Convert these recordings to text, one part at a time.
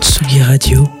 Tsugi Radio.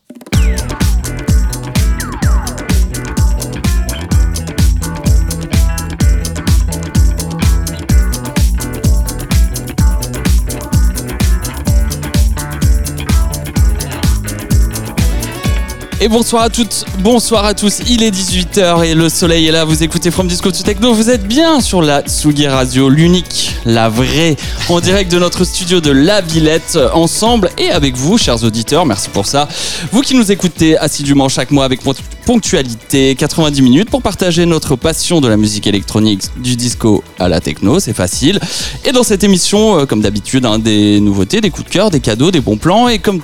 Et bonsoir à toutes, bonsoir à tous. Il est 18h et le soleil est là. Vous écoutez From Disco to Techno. Vous êtes bien sur la Tsugi Radio, l'unique, la vraie, en direct de notre studio de La Villette, ensemble et avec vous, chers auditeurs. Merci pour ça. Vous qui nous écoutez assidûment chaque mois avec ponctualité, 90 minutes pour partager notre passion de la musique électronique, du disco à la techno. C'est facile. Et dans cette émission, euh, comme d'habitude, hein, des nouveautés, des coups de cœur, des cadeaux, des bons plans et comme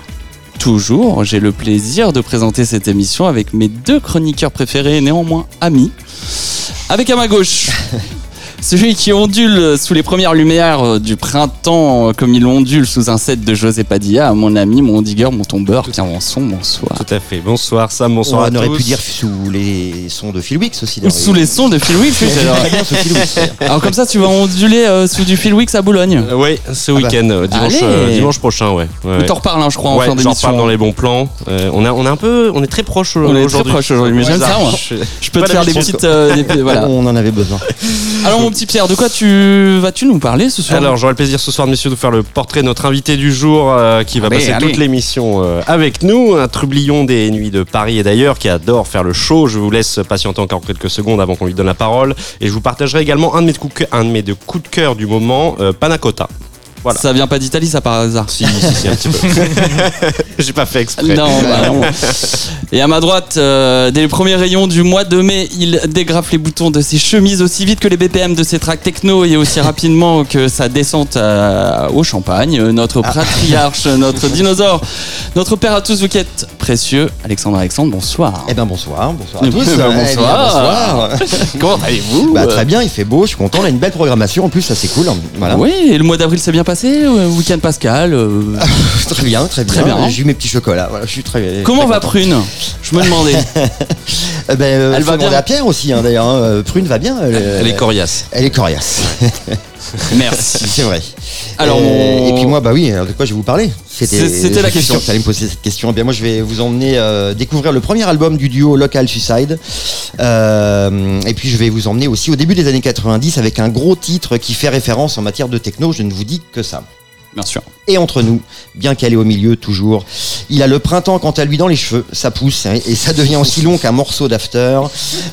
toujours, j'ai le plaisir de présenter cette émission avec mes deux chroniqueurs préférés, néanmoins amis. Avec à ma gauche, celui qui ondule sous les premières lumières du printemps, comme il ondule sous un set de José Padilla, mon ami, mon digger, mon tombeur, Pierre Vanson, bonsoir. Tout à fait. Bonsoir Sam, bonsoir à On aurait tous. pu dire sous les sons de Phil Wicks aussi. Ou sous les sons de Phil Wicks. alors. comme ça, tu vas onduler euh, sous du Phil Wicks à Boulogne. Euh, oui, ce bah. week-end, euh, dimanche, euh, prochain, ouais. ouais, Ou t'en reparles, hein, je crois, en Ouais, fin j'en d'émission. reparle dans les bons plans. Euh, on, a, on est un peu, on est très proche On est très aujourd'hui. proche aujourd'hui, mais j'aime ça, moi. Je- Je peux te faire des petites... euh, voilà. On en avait besoin. Alors mon petit Pierre, de quoi tu vas-tu nous parler ce soir? Alors, j'aurai le plaisir ce soir, messieurs, de vous faire le portrait de notre invité du jour euh, qui va Allez, passer allez. toute l'émission euh, avec nous. Un trublion des nuits de Paris et d'ailleurs qui adore faire le show. Je vous laisse patienter encore quelques secondes avant qu'on lui donne la parole. Et je vous partagerai également un de mes coups, de cœur- un de mes deux coups de cœur du moment, euh, Panacota. Voilà. Ça vient pas d'Italie, ça par hasard. Si, si, si, un petit peu. J'ai pas fait exprès. Non, bah non. Et à ma droite, euh, dès les premiers rayons du mois de mai, il dégrafe les boutons de ses chemises aussi vite que les BPM de ses tracks techno et aussi rapidement que sa descente euh, au champagne. Euh, Notre patriarche, notre dinosaure, notre père à tous, vous qui êtes précieux. Alexandre Alexandre, bonsoir. Eh ben bonsoir, bonsoir à Eh tous. ben, Eh bien, bonsoir. bonsoir. Comment allez-vous Bah, très bien, il fait beau, je suis content, on a une belle programmation en plus, ça c'est cool. Voilà. Oui, et le mois d'avril s'est bien passé, euh, week-end pascal. euh, Très bien, très bien. Très bien. J'ai eu mes petits chocolats, voilà, je suis très. Comment très va content. Prune? Je me demandais. Eh ben, euh, Elle faut va demander bien à Pierre aussi, hein, d'ailleurs. hein. Euh, Prune va bien. Elle, Elle est coriace. Elle est coriace, Merci. c'est vrai. Alors, Euh, on- Et puis moi, bah oui, alors de quoi je vais vous parler? C'était la question. tu allais me poser cette question. Eh bien, moi, je vais vous emmener euh, découvrir le premier album du duo Local Suicide. Euh, et puis, je vais vous emmener aussi au début des années 90 avec un gros titre qui fait référence en matière de techno. Je ne vous dis que ça. Bien sûr. Et entre nous, bien qu'elle est au milieu toujours, il a le printemps quant à lui dans les cheveux, ça pousse hein, et ça devient aussi long qu'un morceau d'after.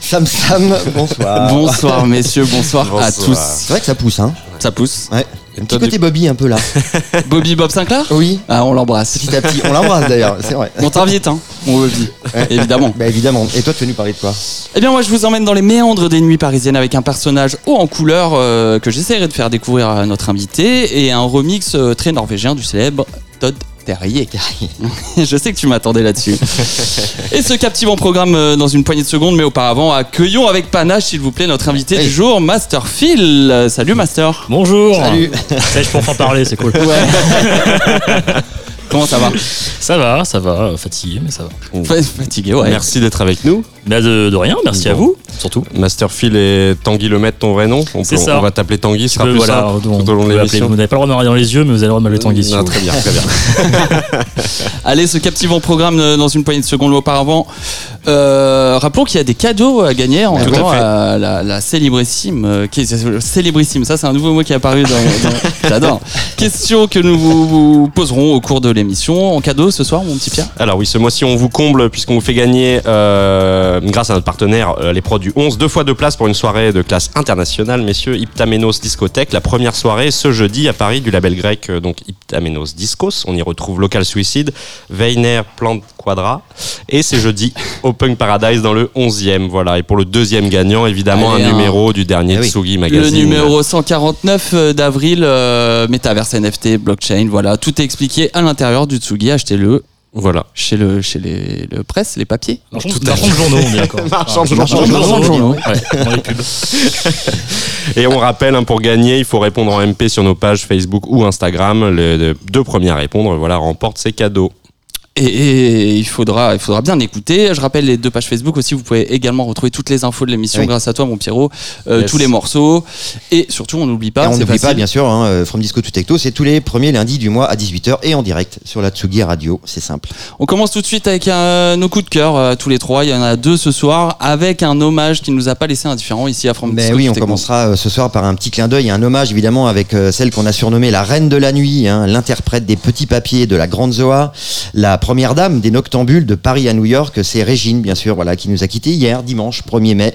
Sam Sam, bonsoir. Bonsoir messieurs, bonsoir, à tous. C'est vrai que ça pousse, hein Ça pousse. Ouais. Petit côté Bobby un peu là. Bobby Bob Sinclair Oui, Ah, on l'embrasse. petit à petit. On l'embrasse d'ailleurs, c'est vrai. On t'invite, hein, mon Bobby. Évidemment. Bah évidemment. Et toi, tu es venu parler de quoi Eh bien, moi, je vous emmène dans les méandres des nuits parisiennes avec un personnage haut en couleur euh, que j'essaierai de faire découvrir à notre invité et un remix euh, très norvégien du célèbre Todd Terrier. je sais que tu m'attendais là-dessus. et ce captivant programme euh, dans une poignée de secondes, mais auparavant, accueillons avec panache, s'il vous plaît, notre invité du jour, Master Phil. Salut, Master. Bonjour Salut. Ça, je peux enfin parler, c'est cool. Comment ça va? Ça va, ça va, fatigué, mais ça va. Fa- Fatigué, ouais. Merci d'être avec nous. Bah de, de rien, merci à Bon. vous, surtout. Master Phil et Tanguy Lemaitre, ton vrai nom. On, peut- ça. on va t'appeler Tanguy, ce sera peux, plus voilà, simple on tout au long de l'émission. vous n'avez pas le droit de me regarder dans les yeux, mais vous avez le droit de m'appeler Tanguy. si Non, vous très bien, très bien. Allez, ce captivant programme euh, dans une poignée de secondes auparavant. Euh, rappelons qu'il y a des cadeaux à gagner en Tout à jouant fait. à la, la célébrissime. euh, célébrissime, ça c'est un nouveau mot qui est apparu dans. dans- J'adore. Question que nous vous, vous poserons au cours de l'émission. En cadeau ce soir, mon petit Pierre? Alors oui, ce mois-ci, on vous comble puisqu'on vous fait gagner, euh, grâce à notre partenaire, euh, les pros du 11, deux fois deux places pour une soirée de classe internationale, messieurs, Iptamenos Discothèque. La première soirée ce jeudi à Paris du label grec, euh, donc Iptamenos Discos. On y retrouve Local Suicide, Weiner Plant Quadra. Et c'est jeudi Open Paradise dans le 11e. Voilà. Et pour le deuxième gagnant, évidemment, Allez, un un- numéro du dernier Eh oui. Tsugi Le Magazine. numéro 149 d'avril, euh, Metaverse NFT, blockchain, voilà. Tout est expliqué à l'intérieur du Tsugi. Achetez-le Voilà. chez le chez les le presse, les papiers. Marchand marchand de journaux, on est d'accord. Marchand de journaux. Et on rappelle, hein, pour gagner, il faut répondre en MP sur nos pages Facebook ou Instagram. Les les deux premiers à répondre, voilà, remportent ces cadeaux. Et, et il faudra il faudra bien écouter. Je rappelle les deux pages Facebook aussi. Vous pouvez également retrouver toutes les infos de l'émission Oui. grâce à toi, mon Pierrot. Euh, Yes. tous les morceaux et surtout on n'oublie pas. Et on n'oublie pas, bien sûr, hein, euh, From Disco to Techno, c'est tous les premiers lundis du mois à 18h et en direct sur la Tsugi Radio. C'est simple. On commence tout de suite avec euh, nos coups de cœur euh, tous les trois. Il y en a deux ce soir avec un hommage qui nous a pas laissé indifférent ici à From Mais Disco oui, to on Techno. commencera ce soir par un petit clin d'œil et un hommage évidemment avec celle qu'on a surnommée la Reine de la Nuit, hein, l'interprète des petits papiers de la Grande Zoa, la première dame des Noctambules de Paris à New York, c'est Régine bien sûr, voilà, qui nous a quittés hier, dimanche 1er mai,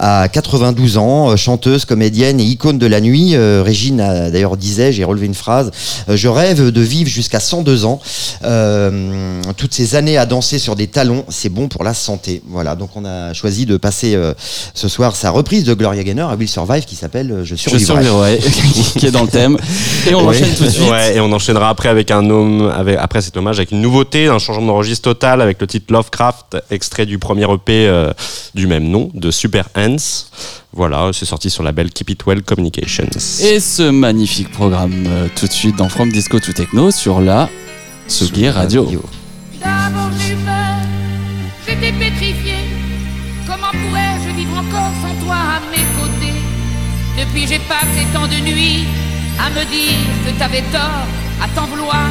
à 92 ans, euh, chanteuse, comédienne et icône de la nuit. Euh, Régine a- d'ailleurs disait, j'ai relevé une phrase, euh, je rêve de vivre jusqu'à 102 ans. Euh, toutes ces années à danser sur des talons, c'est bon pour la santé. Voilà, donc on a choisi de passer euh, ce soir sa reprise de Gloria Gaynor à Will Survive qui s'appelle Je Je survivrai. survivrai, qui est dans le thème. Et on Oui. enchaîne tout de suite. Ouais, et on enchaînera après avec un homme, avec, après cet hommage avec une nouveauté, un changement de registre total avec le titre Lovecraft, extrait du premier EP euh, du même nom, de Super Ants. Voilà, c'est sorti sur la label Keep It Well Communications. Et ce magnifique programme euh, tout de suite dans From Disco to Techno sur la Sugi Radio. D'abord j'ai eu peur, j'étais pétrifiée. Comment pourrais-je vivre encore sans toi à mes côtés? Depuis j'ai passé tant de nuits à me dire que t'avais tort, à t'en vouloir.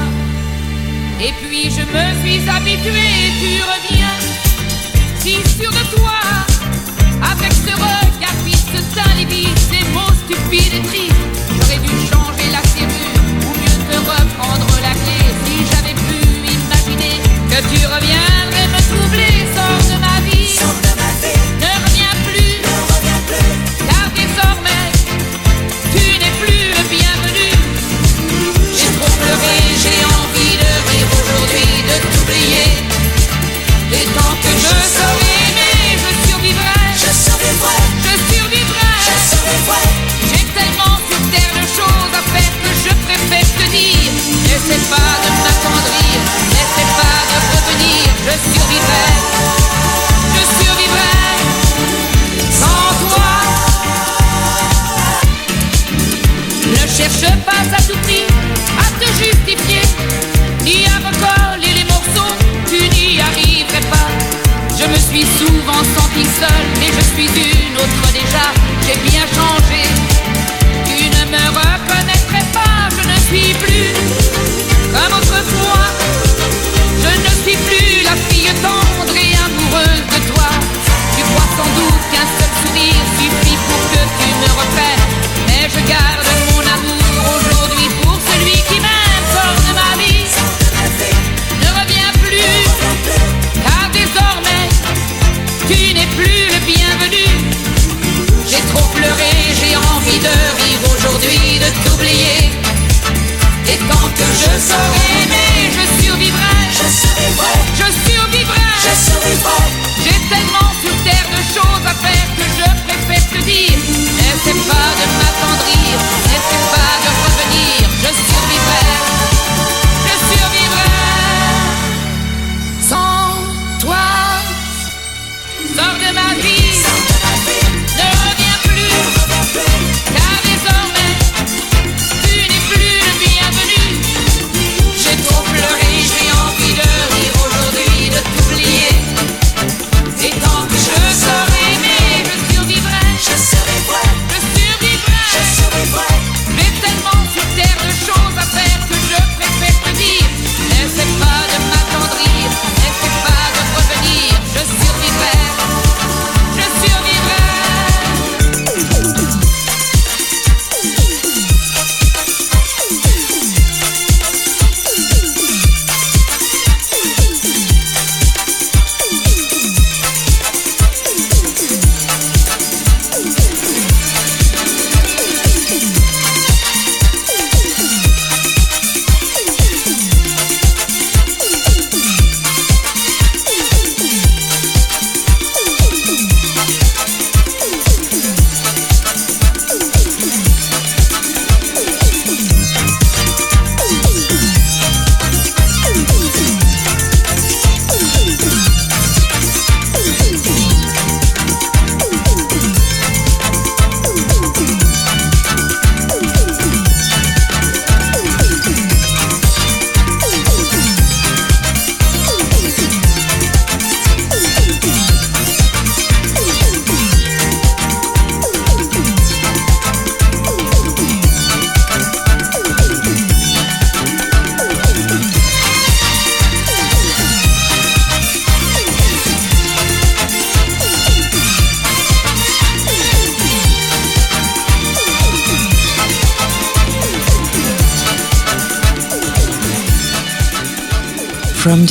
Et puis je me suis habituée, tu reviens, si sûr de toi, avec ce regard fixe, ce teint ces mots stupides et tristes. J'aurais dû changer la serrure ou mieux te reprendre la clé si j'avais pu imaginer que tu reviendrais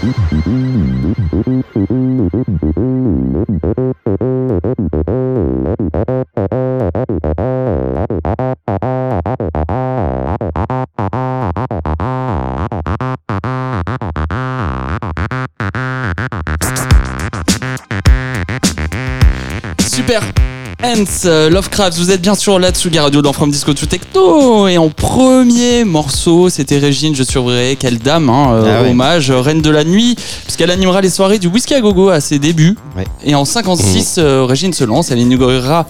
Mm-hmm. Euh, Lovecraft, vous êtes bien sûr là Tsugi Radio dans From Disco to Techno et en premier morceau c'était Régine Je surveillerai quelle dame hein, euh, Ah ouais. hommage euh, reine de la nuit puisqu'elle animera les soirées du Whisky à Gogo à ses débuts Ouais. et en 56 euh, Régine se lance elle inaugurera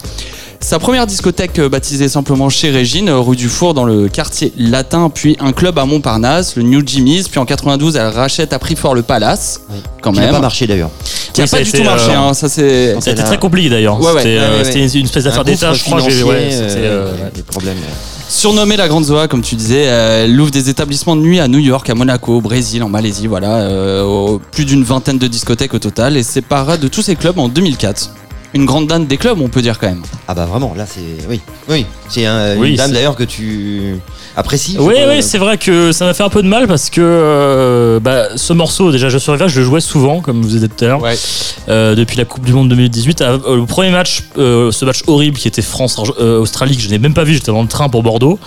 sa première discothèque baptisée simplement chez Régine, rue du Four dans le quartier latin, puis un club à Montparnasse, le New Jimmy's, puis en 92 elle rachète à prix fort le Palace, quand Qui n'a même. pas marché d'ailleurs. Qui n'a Oui, pas du tout marché, euh, hein, ça c'est... A- très compliqué d'ailleurs. Ouais, ouais. C'était euh, Ouais, c'était une espèce d'affaire d'État, je crois. c'était, euh, euh, des problèmes. Surnommée la Grande Zoa, comme tu disais, euh, elle ouvre des établissements de nuit à New York, à Monaco, au Brésil, en Malaisie, voilà, euh, plus d'une vingtaine de discothèques au total, et séparera de tous ces clubs en 2004. Une grande dame des clubs, on peut dire quand même. Ah bah vraiment, là c'est oui, oui, c'est un- Oui, une dame d'ailleurs que tu apprécies. Oui, oui, c'est vrai que ça m'a fait un peu de mal parce que euh, bah, ce morceau, déjà, je suis arrivé, je le jouais souvent, comme vous êtes tout à l'heure, Ouais. euh, depuis la Coupe du Monde 2018. Euh, le premier match, euh, ce match horrible qui était France-Australie, que je n'ai même pas vu, j'étais dans le train pour Bordeaux.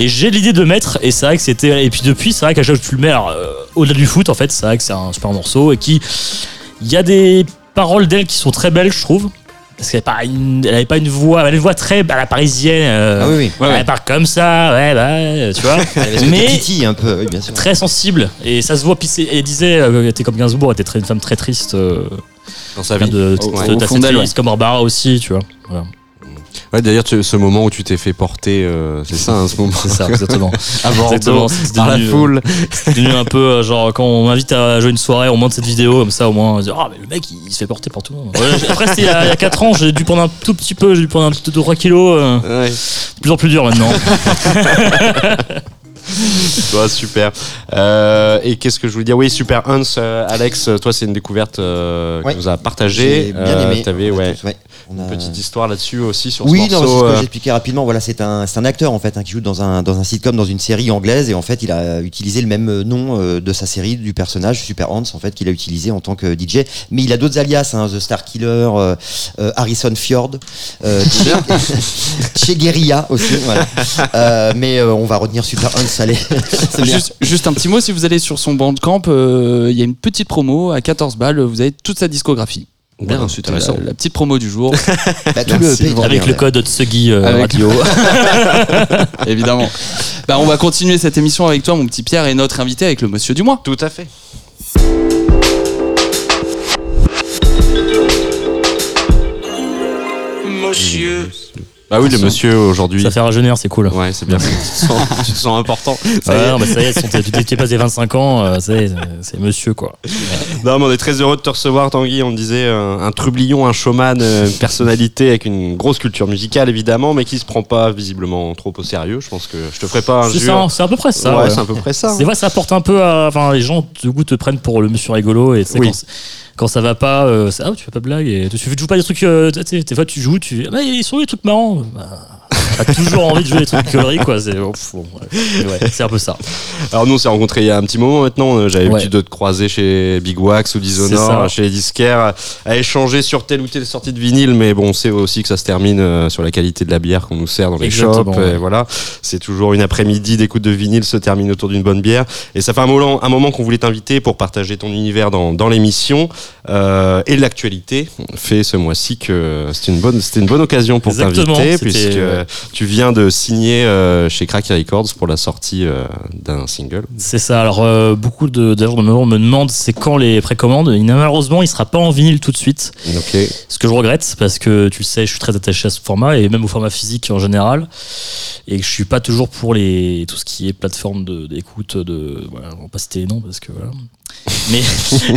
Et j'ai l'idée de le mettre, et c'est vrai que c'était. Et puis depuis, c'est vrai qu'à chaque fois que tu le mets, euh, au-delà du foot, en fait, c'est vrai que c'est un super morceau et qui. Il y a des paroles d'elle qui sont très belles, je trouve. Parce qu'elle n'avait pas, une- elle avait pas une voix, elle avait une voix très à la parisienne. euh, Ah oui, oui. Ouais, ouais. Elle parle comme ça, ouais, bah, tu vois. Mais- Titi un peu, oui, bien sûr. très sensible et ça se voit puis elle disait euh, elle était comme Gainsbourg elle était très, une femme très triste euh, Dans sa de, vie. de, de- au d'assez fond d'elle, triste, comme Barbara aussi tu vois voilà. Ouais, d'ailleurs, ce moment où tu t'es fait porter, euh, c'est ça, hein, ce moment. c'est ça exactement À Bordeaux, par la devenu, euh, foule. c'est devenu un peu euh, genre quand on m'invite à jouer une soirée on monte cette vidéo comme ça au moins on se dit ah mais le mec il, se fait porter par tout le monde Ouais, après c'était il y a, il y a 4 ans j'ai dû prendre un tout petit peu j'ai dû prendre un petit 2-3 kilos euh, Ouais. de plus en plus dur maintenant Ouais, super. Euh, et qu'est-ce que je voulais dire? Oui, Super Hans, euh, Alex, toi, c'est une découverte euh, Ouais. que nous a partagée. J'ai bien aimé. T'avais, On a ouais, tous, ouais. On a- une petite histoire là-dessus aussi sur Oui, ce non, morceau. ce que euh, j'expliquais rapidement. Voilà, c'est un, c'est un acteur en fait hein, qui joue dans un dans un sitcom, dans une série anglaise, et en fait, il a utilisé le même euh, nom euh, de sa série du personnage Super Hans en fait qu'il a utilisé en tant que DJ. Mais il a d'autres alias, hein, The Star Killer, euh, euh, Harrison Fjord, euh, Che, Guerilla aussi. Voilà. Euh, mais euh, on va retenir Super Hans. Allez. Juste, juste un petit mot, si vous allez sur son bandcamp, euh, il y a une petite promo à 14 balles, vous avez toute sa discographie. Bien, Voilà, c'était la, la petite promo du jour, Bah, tout le pays avec bien, le code Tsugi euh, Avec- radio évidemment. Bah, on va continuer cette émission avec toi, mon petit Pierre, et notre invité avec le monsieur du mois. Tout à fait. Monsieur. Bah oui, le monsieur aujourd'hui. ça fait rajeunir c'est cool Ouais, c'est bien. tu, te sens, important. Ça y Ouais, est. non, bah ça y est, sont- tu t'es passé 25 ans, euh, ça y est, c'est monsieur quoi. Non, mais on est très heureux de te recevoir, Tanguy. On disait euh, un trublion, un showman, euh, une personnalité avec une grosse culture musicale évidemment, mais qui se prend pas visiblement trop au sérieux. Je pense que je te ferai pas un C'est ça, c'est à peu près ça. ouais, ouais. c'est à peu près ça. C'est vrai, ça apporte un peu à. Enfin, les gens, du coup, te prennent pour le monsieur rigolo et sais, Oui. Quand, ça va pas, euh, ah, tu fais pas de blague et tu, joues pas des trucs. euh, tu joues, tu. Mais ils sont où les trucs marrants? Bah, T'as toujours envie de jouer des trucs conneries, quoi. C'est, oh, bon, ouais. C'est un peu ça. Alors nous on s'est rencontrés il y a un petit moment maintenant. Euh, J'avais l'habitude de te croiser chez Big Wax ou ça. chez les disquaires, à échanger sur telle ou telle sortie de vinyle. Mais bon, on sait aussi que ça se termine euh, sur la qualité de la bière qu'on nous sert dans les Exactement, shops. Et voilà, c'est toujours une après-midi d'écoute de vinyle se termine autour d'une bonne bière. Et ça fait un moment, un moment qu'on voulait t'inviter pour partager ton univers dans, dans l'émission euh, et l'actualité fait ce mois-ci que c'était une bonne, c'était une bonne occasion pour t'inviter puisque ouais. Tu viens de signer euh, chez Cracky Records pour la sortie euh, d'un single. C'est ça. Alors, euh, beaucoup de, d'ailleurs, de me me demandent c'est quand les précommandes. Malheureusement, il sera pas en vinyle tout de suite. Ok. Ce que je regrette, parce que tu le sais, je suis très attaché à ce format et même au format physique en général. Et je suis pas toujours pour les, tout ce qui est plateforme de- d'écoute, de, voilà, on va pas citer les noms parce que voilà. Mais,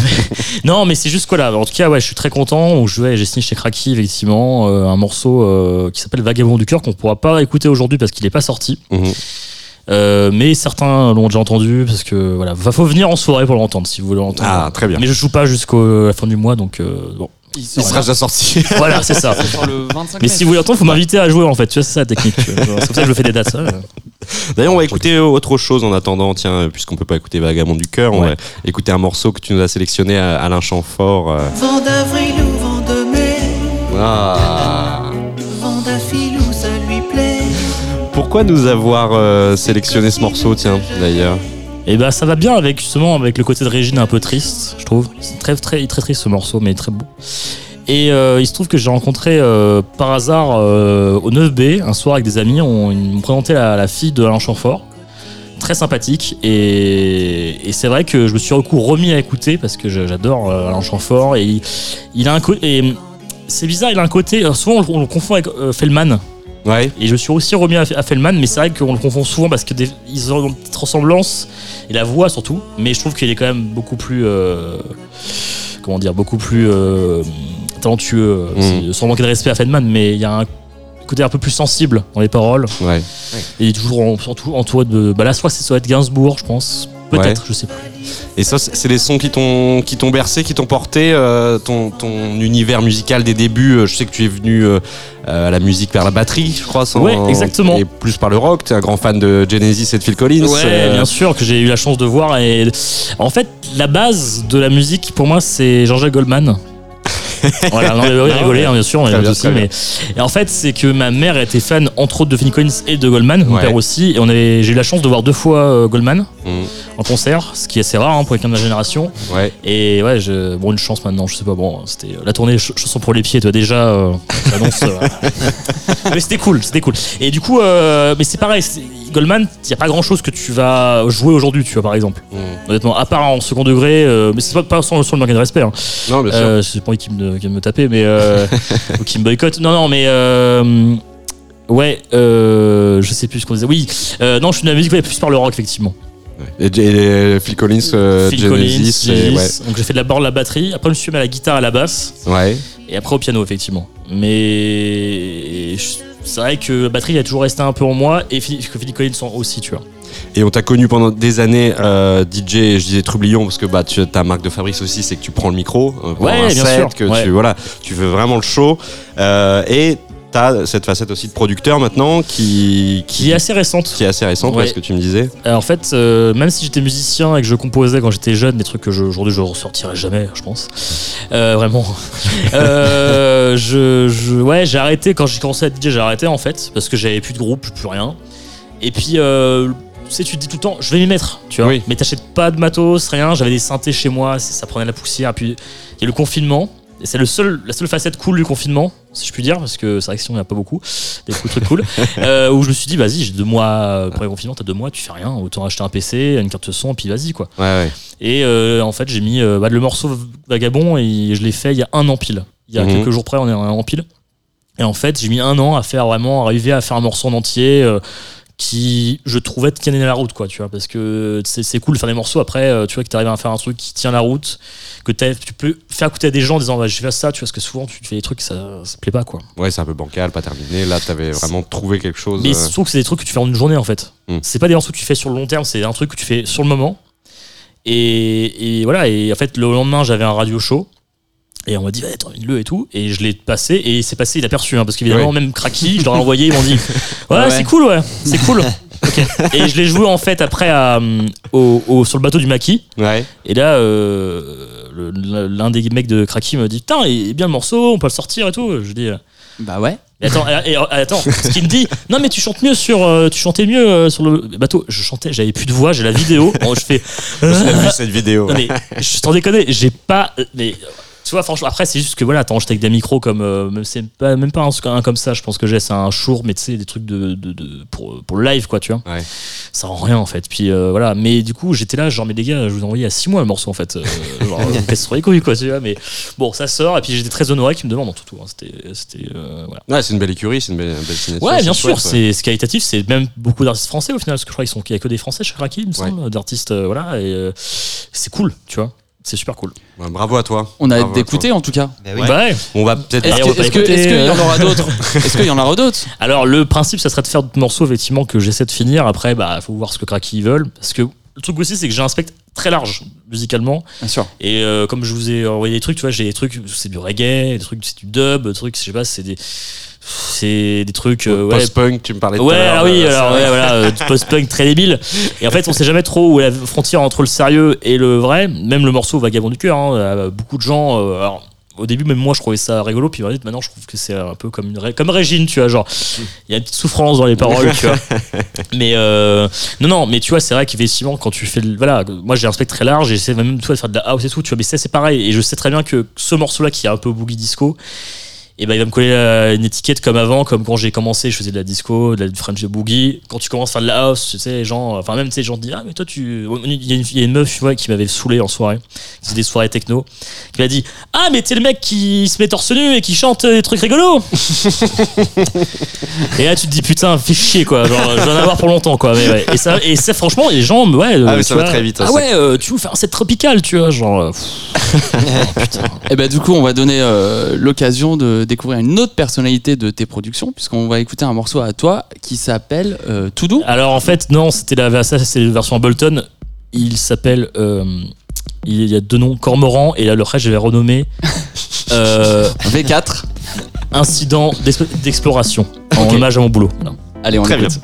non, mais c'est juste quoi là. En tout cas, ouais, je suis très content. Donc, je- ouais, j'ai signé chez Cracky, effectivement, euh, un morceau euh, qui s'appelle Vagabond du cœur qu'on pourra pas écouter aujourd'hui parce qu'il est pas sorti. Mhm. Euh, mais certains l'ont déjà entendu parce que voilà, va faut venir en soirée pour l'entendre si vous voulez l'entendre. Ah, très bien. Mais je joue pas jusqu'à la fin du mois, donc euh, bon. Il sera déjà sorti. Voilà, c'est ça. il sort le 25 Mais mai. si vous voulez entendre, faut m'inviter à jouer en fait. Tu vois, c'est ça la technique. C'est pour ça que je fais des dates. D'ailleurs, on va écouter autre chose en attendant. Tiens, puisqu'on peut pas écouter Vagabond du cœur, on Ouais. va écouter un morceau que tu nous as sélectionné à Alain Chamfort. euh. Vent d'avril ou vent de mai, Ah. vent d'affil où ça lui plaît. Pourquoi nous avoir euh, sélectionné ce morceau, tiens, d'ailleurs? Et bah ça va bien avec justement avec le côté de Régine un peu triste, je trouve. C'est très très très triste ce morceau, mais très beau. Et euh, il se trouve que j'ai rencontré euh, par hasard euh, au 9B un soir avec des amis. On, ils m'ont présenté la, fille de Alain Chamfort, très sympathique. Et, c'est vrai que je me suis remis à écouter parce que j'adore Alain Chamfort. Et il, a un côté. C'est bizarre, il a un côté. souvent on, le- on le confond avec Fellman. Ouais. Et je suis aussi remis à, à Fellman, mais c'est vrai qu'on le confond souvent parce que des- ils ont une petite ressemblance et la voix surtout. Mais je trouve qu'il est quand même beaucoup plus, euh, comment dire, beaucoup plus euh, talentueux. Mm. Sans manquer de respect à Fellman, mais il y a un côté un peu plus sensible dans les paroles. Ouais. Et il est toujours en- entouré de. Bah là, soit c'est Gainsbourg, je pense. Peut-être, je sais plus. Et ça, c'est des sons qui t'ont qui t'ont bercé, qui t'ont porté euh, ton, ton univers musical des débuts. euh, Je sais que tu es venu euh, euh, à la musique vers la batterie, je crois. sans- Ouais, exactement. Et plus par le rock. T'es un grand fan de Genesis et de Phil Collins. Ouais, euh, bien sûr que j'ai eu la chance de voir. Et en fait, la base de la musique pour moi, c'est Jean-Jacques Goldman. Voilà, non, oui, rigoler, hein, bien sûr, on est bien, aussi, mais et en fait, c'est que ma mère était fan entre autres de Phil Collins et de Goldman, mon Ouais. père aussi, et on avait, j'ai eu la chance de voir deux fois euh, Goldman Mhm. en concert, ce qui est assez rare hein, pour quelqu'un de ma génération. Ouais. Et ouais, je, bon, une chance maintenant, je sais pas, bon, c'était la tournée ch- chanson pour les pieds, toi déjà, euh, j'annonce. euh, mais c'était cool, c'était cool. Et du coup, euh, mais c'est pareil, Goldman, il y a pas grand chose que tu vas jouer aujourd'hui, tu vois, par exemple. Mhm. Honnêtement, à part en second degré, euh, mais c'est pas, pas sans, sans le manquer de respect. Hein. Non, bien sûr. Euh, j'ai pas envie qu'il me, qu'il me taper, mais euh, ou qu'il me boycotte. Non, non, mais euh, ouais, euh, je sais plus ce qu'on disait. Oui, euh, non, je suis de la musique ouais, plus par le rock effectivement. Et, et Phil Collins, euh, Phil Genesis. Collins, et- ouais. Genesis. Donc j'ai fait d'abord la batterie, après je me suis mis à la guitare, à la basse, Ouais. et après au piano effectivement. Mais je- c'est vrai que la batterie a toujours resté un peu en moi, et que Phil Collins aussi, tu vois. Et on t'a connu pendant des années euh, DJ, je disais Troublion parce que bah tu ta marque de fabrice aussi, c'est que tu prends le micro euh, Ouais, un bien set, sûr, que ouais. tu voilà, tu veux vraiment le show euh, et t'as cette facette aussi de producteur maintenant qui Qui est assez récente. qui est assez récente, Ouais. ce que tu me disais. Euh, en fait, euh, même si j'étais musicien et que je composais quand j'étais jeune, des trucs que aujourd'hui je ressortirais jamais, je pense. Euh, vraiment. Euh, je, je- ouais, j'ai arrêté quand j'ai commencé à DJ, j'ai arrêté en fait parce que j'avais plus de groupe, plus rien. Et puis, tu sais, tu te dis tout le temps, je vais m'y mettre, tu vois. Oui. Mais t'achètes pas de matos, rien. J'avais des synthés chez moi, ça prenait la poussière. Puis il y a le confinement. Et c'est le seul, la seule facette cool du confinement, si je puis dire, parce que c'est vrai que sinon il n'y en a pas beaucoup, des coups de trucs cool. Euh, où je me suis dit, vas-y, j'ai deux mois, euh, premier confinement, t'as deux mois, tu fais rien, autant acheter un PC, une carte son, puis vas-y quoi. Ouais ouais. Et euh, en fait, j'ai mis bah, le morceau Vagabond et je l'ai fait il y a un an pile. Il y a Mhm. quelques jours près, on est an pile. Et en fait, j'ai mis un an à faire vraiment, arriver à faire un morceau en entier euh, qui, je trouvais, tienne la route, quoi, tu vois. Parce que c'est cool de faire des morceaux après, euh, tu vois, que tu arrives à faire un truc qui tient la route, que tu peux faire écouter à des gens en disant, bah, je vais faire ça, tu vois, parce que souvent, tu fais des trucs, ça, ça te plaît pas, quoi. Ouais, c'est un peu bancal, pas terminé. Là, t'avais vraiment trouvé quelque chose. Mais euh, je trouve que c'est des trucs que tu fais en une journée en fait. Mm. C'est pas des morceaux que tu fais sur le long terme, c'est un truc que tu fais sur le moment. Et, et voilà, et en fait, le lendemain, j'avais un radio show. Et on m'a dit, ouais, termine-le et tout. Et je l'ai passé, et passé, il a perçu, hein, parce qu'évidemment, Ouais. même Cracky, je leur ai envoyé, ils m'ont dit, ouais, Ouais. c'est cool, ouais, c'est cool. Et je l'ai joué en fait après à, hum, au, au- sur le bateau du maquis. Ouais. Et là, euh, le- l'un des mecs de Cracky me dit, putain, il est bien le morceau, on peut le sortir et tout. Je dis, euh, Bah ouais. et attends, et- et- attends, ce qu'il me dit, non mais tu chantes mieux sur, euh, tu chantais mieux euh, sur le bateau. Je chantais, j'avais plus de voix, j'ai la vidéo. Bon, je fais, J'ai vu cette vidéo. non mais, je t'en déconne, j'ai pas, mais tu vois, franchement, après c'est juste que voilà, j'étais avec des micros comme, euh, c'est pas, même pas un, un comme ça. Je pense que j'ai, c'est un Shure, mais tu sais, des trucs de, de, de- pour, pour le live quoi, tu vois. Ouais. Ça rend rien en fait. Puis euh, voilà, mais du coup, j'étais là, genre mais les gars, je vous ai envoyé à 6 mois le morceau en fait. Euh, genre, vous sur les couilles quoi, tu vois. Mais bon, ça sort et puis j'étais très honoré qu'ils me demandent en tout tout. hein. C'était, c'était euh, voilà. Ouais, c'est une belle écurie, c'est une belle, belle signature. Ouais, bien sûr, c'est c'est qualitatif, c'est même beaucoup d'artistes français au final, parce que je crois qu'ils sont qu'il y a que des français chez Cracky, il me semble, d'artistes, euh, voilà, et euh, c'est cool, tu vois, c'est super cool. Ouais, bravo à toi. On a hâte d'écouter en tout cas. Bah oui. Bah ouais. On va peut-être. Est-ce Allez, que- on va est-ce que- écouter, est-ce qu'il y en aura d'autres Est-ce qu'il y en aura d'autres Alors le principe, ça serait de faire d'autres morceaux effectivement que j'essaie de finir. Après, bah faut voir ce que Cracky veulent, parce que le truc aussi, c'est que j'ai un spectre très large musicalement, Bien sûr. et euh, comme je vous ai envoyé des trucs, tu vois, j'ai des trucs, c'est du reggae, des trucs, c'est du dub, des trucs, je sais pas, c'est des, c'est des trucs, euh, ouais, Post-punk, tu me parlais Ouais, alors oui, euh, alors ouais, voilà, euh, post-punk très débile. Et en fait, on sait jamais trop où est la frontière entre le sérieux et le vrai. Même le morceau Vagabond du cœur, hein, beaucoup de gens. euh, alors, au début, même moi, je trouvais ça rigolo. Puis maintenant, je trouve que c'est un peu comme une Ré- comme Régine, tu vois, genre, il y a une petite souffrance dans les paroles, tu vois. Mais euh, non, non, mais tu vois, c'est vrai qu'effectivement, quand tu fais, le- voilà, moi j'ai un spectre très large, j'essaie même toi de faire de la house et tout, tu vois. Mais ça, c'est pareil. Et je sais très bien que ce morceau-là, qui est un peu boogie disco. Et ben il va me coller euh, une étiquette comme avant, comme quand j'ai commencé, je faisais de la disco, de la French boogie. Quand tu commences à faire de la house, tu sais, les gens, enfin même tu sais, les gens te disent ah mais toi tu, il y a une, il y a une meuf tu vois qui m'avait saoulé en soirée, qui faisait des soirées techno, qui m'a dit ah mais t'es le mec qui se met torse nu et qui chante des trucs rigolos. et là tu te dis putain fais chier quoi, genre je vais en avoir pour longtemps quoi. Mais, ouais. Et ça, et ça franchement les gens ouais. euh, Ah, mais tu ça va très vite, ça, Ah ouais, euh, tu veux faire un set tropical, tu vois, genre. euh, pff. Oh, putain. Et ben du coup, on va donner euh, l'occasion de découvrir une autre personnalité de tes productions, puisqu'on va écouter un morceau à toi qui s'appelle euh. Alors en fait non, c'était la ça c'est la version Ableton. Il s'appelle. euh, il y a deux noms, Cormoran, et là, le reste, je vais renommer euh, V4. Incident d'exp- d'exploration, en Ok. hommage à mon boulot. Voilà. Allez, on Très écoute.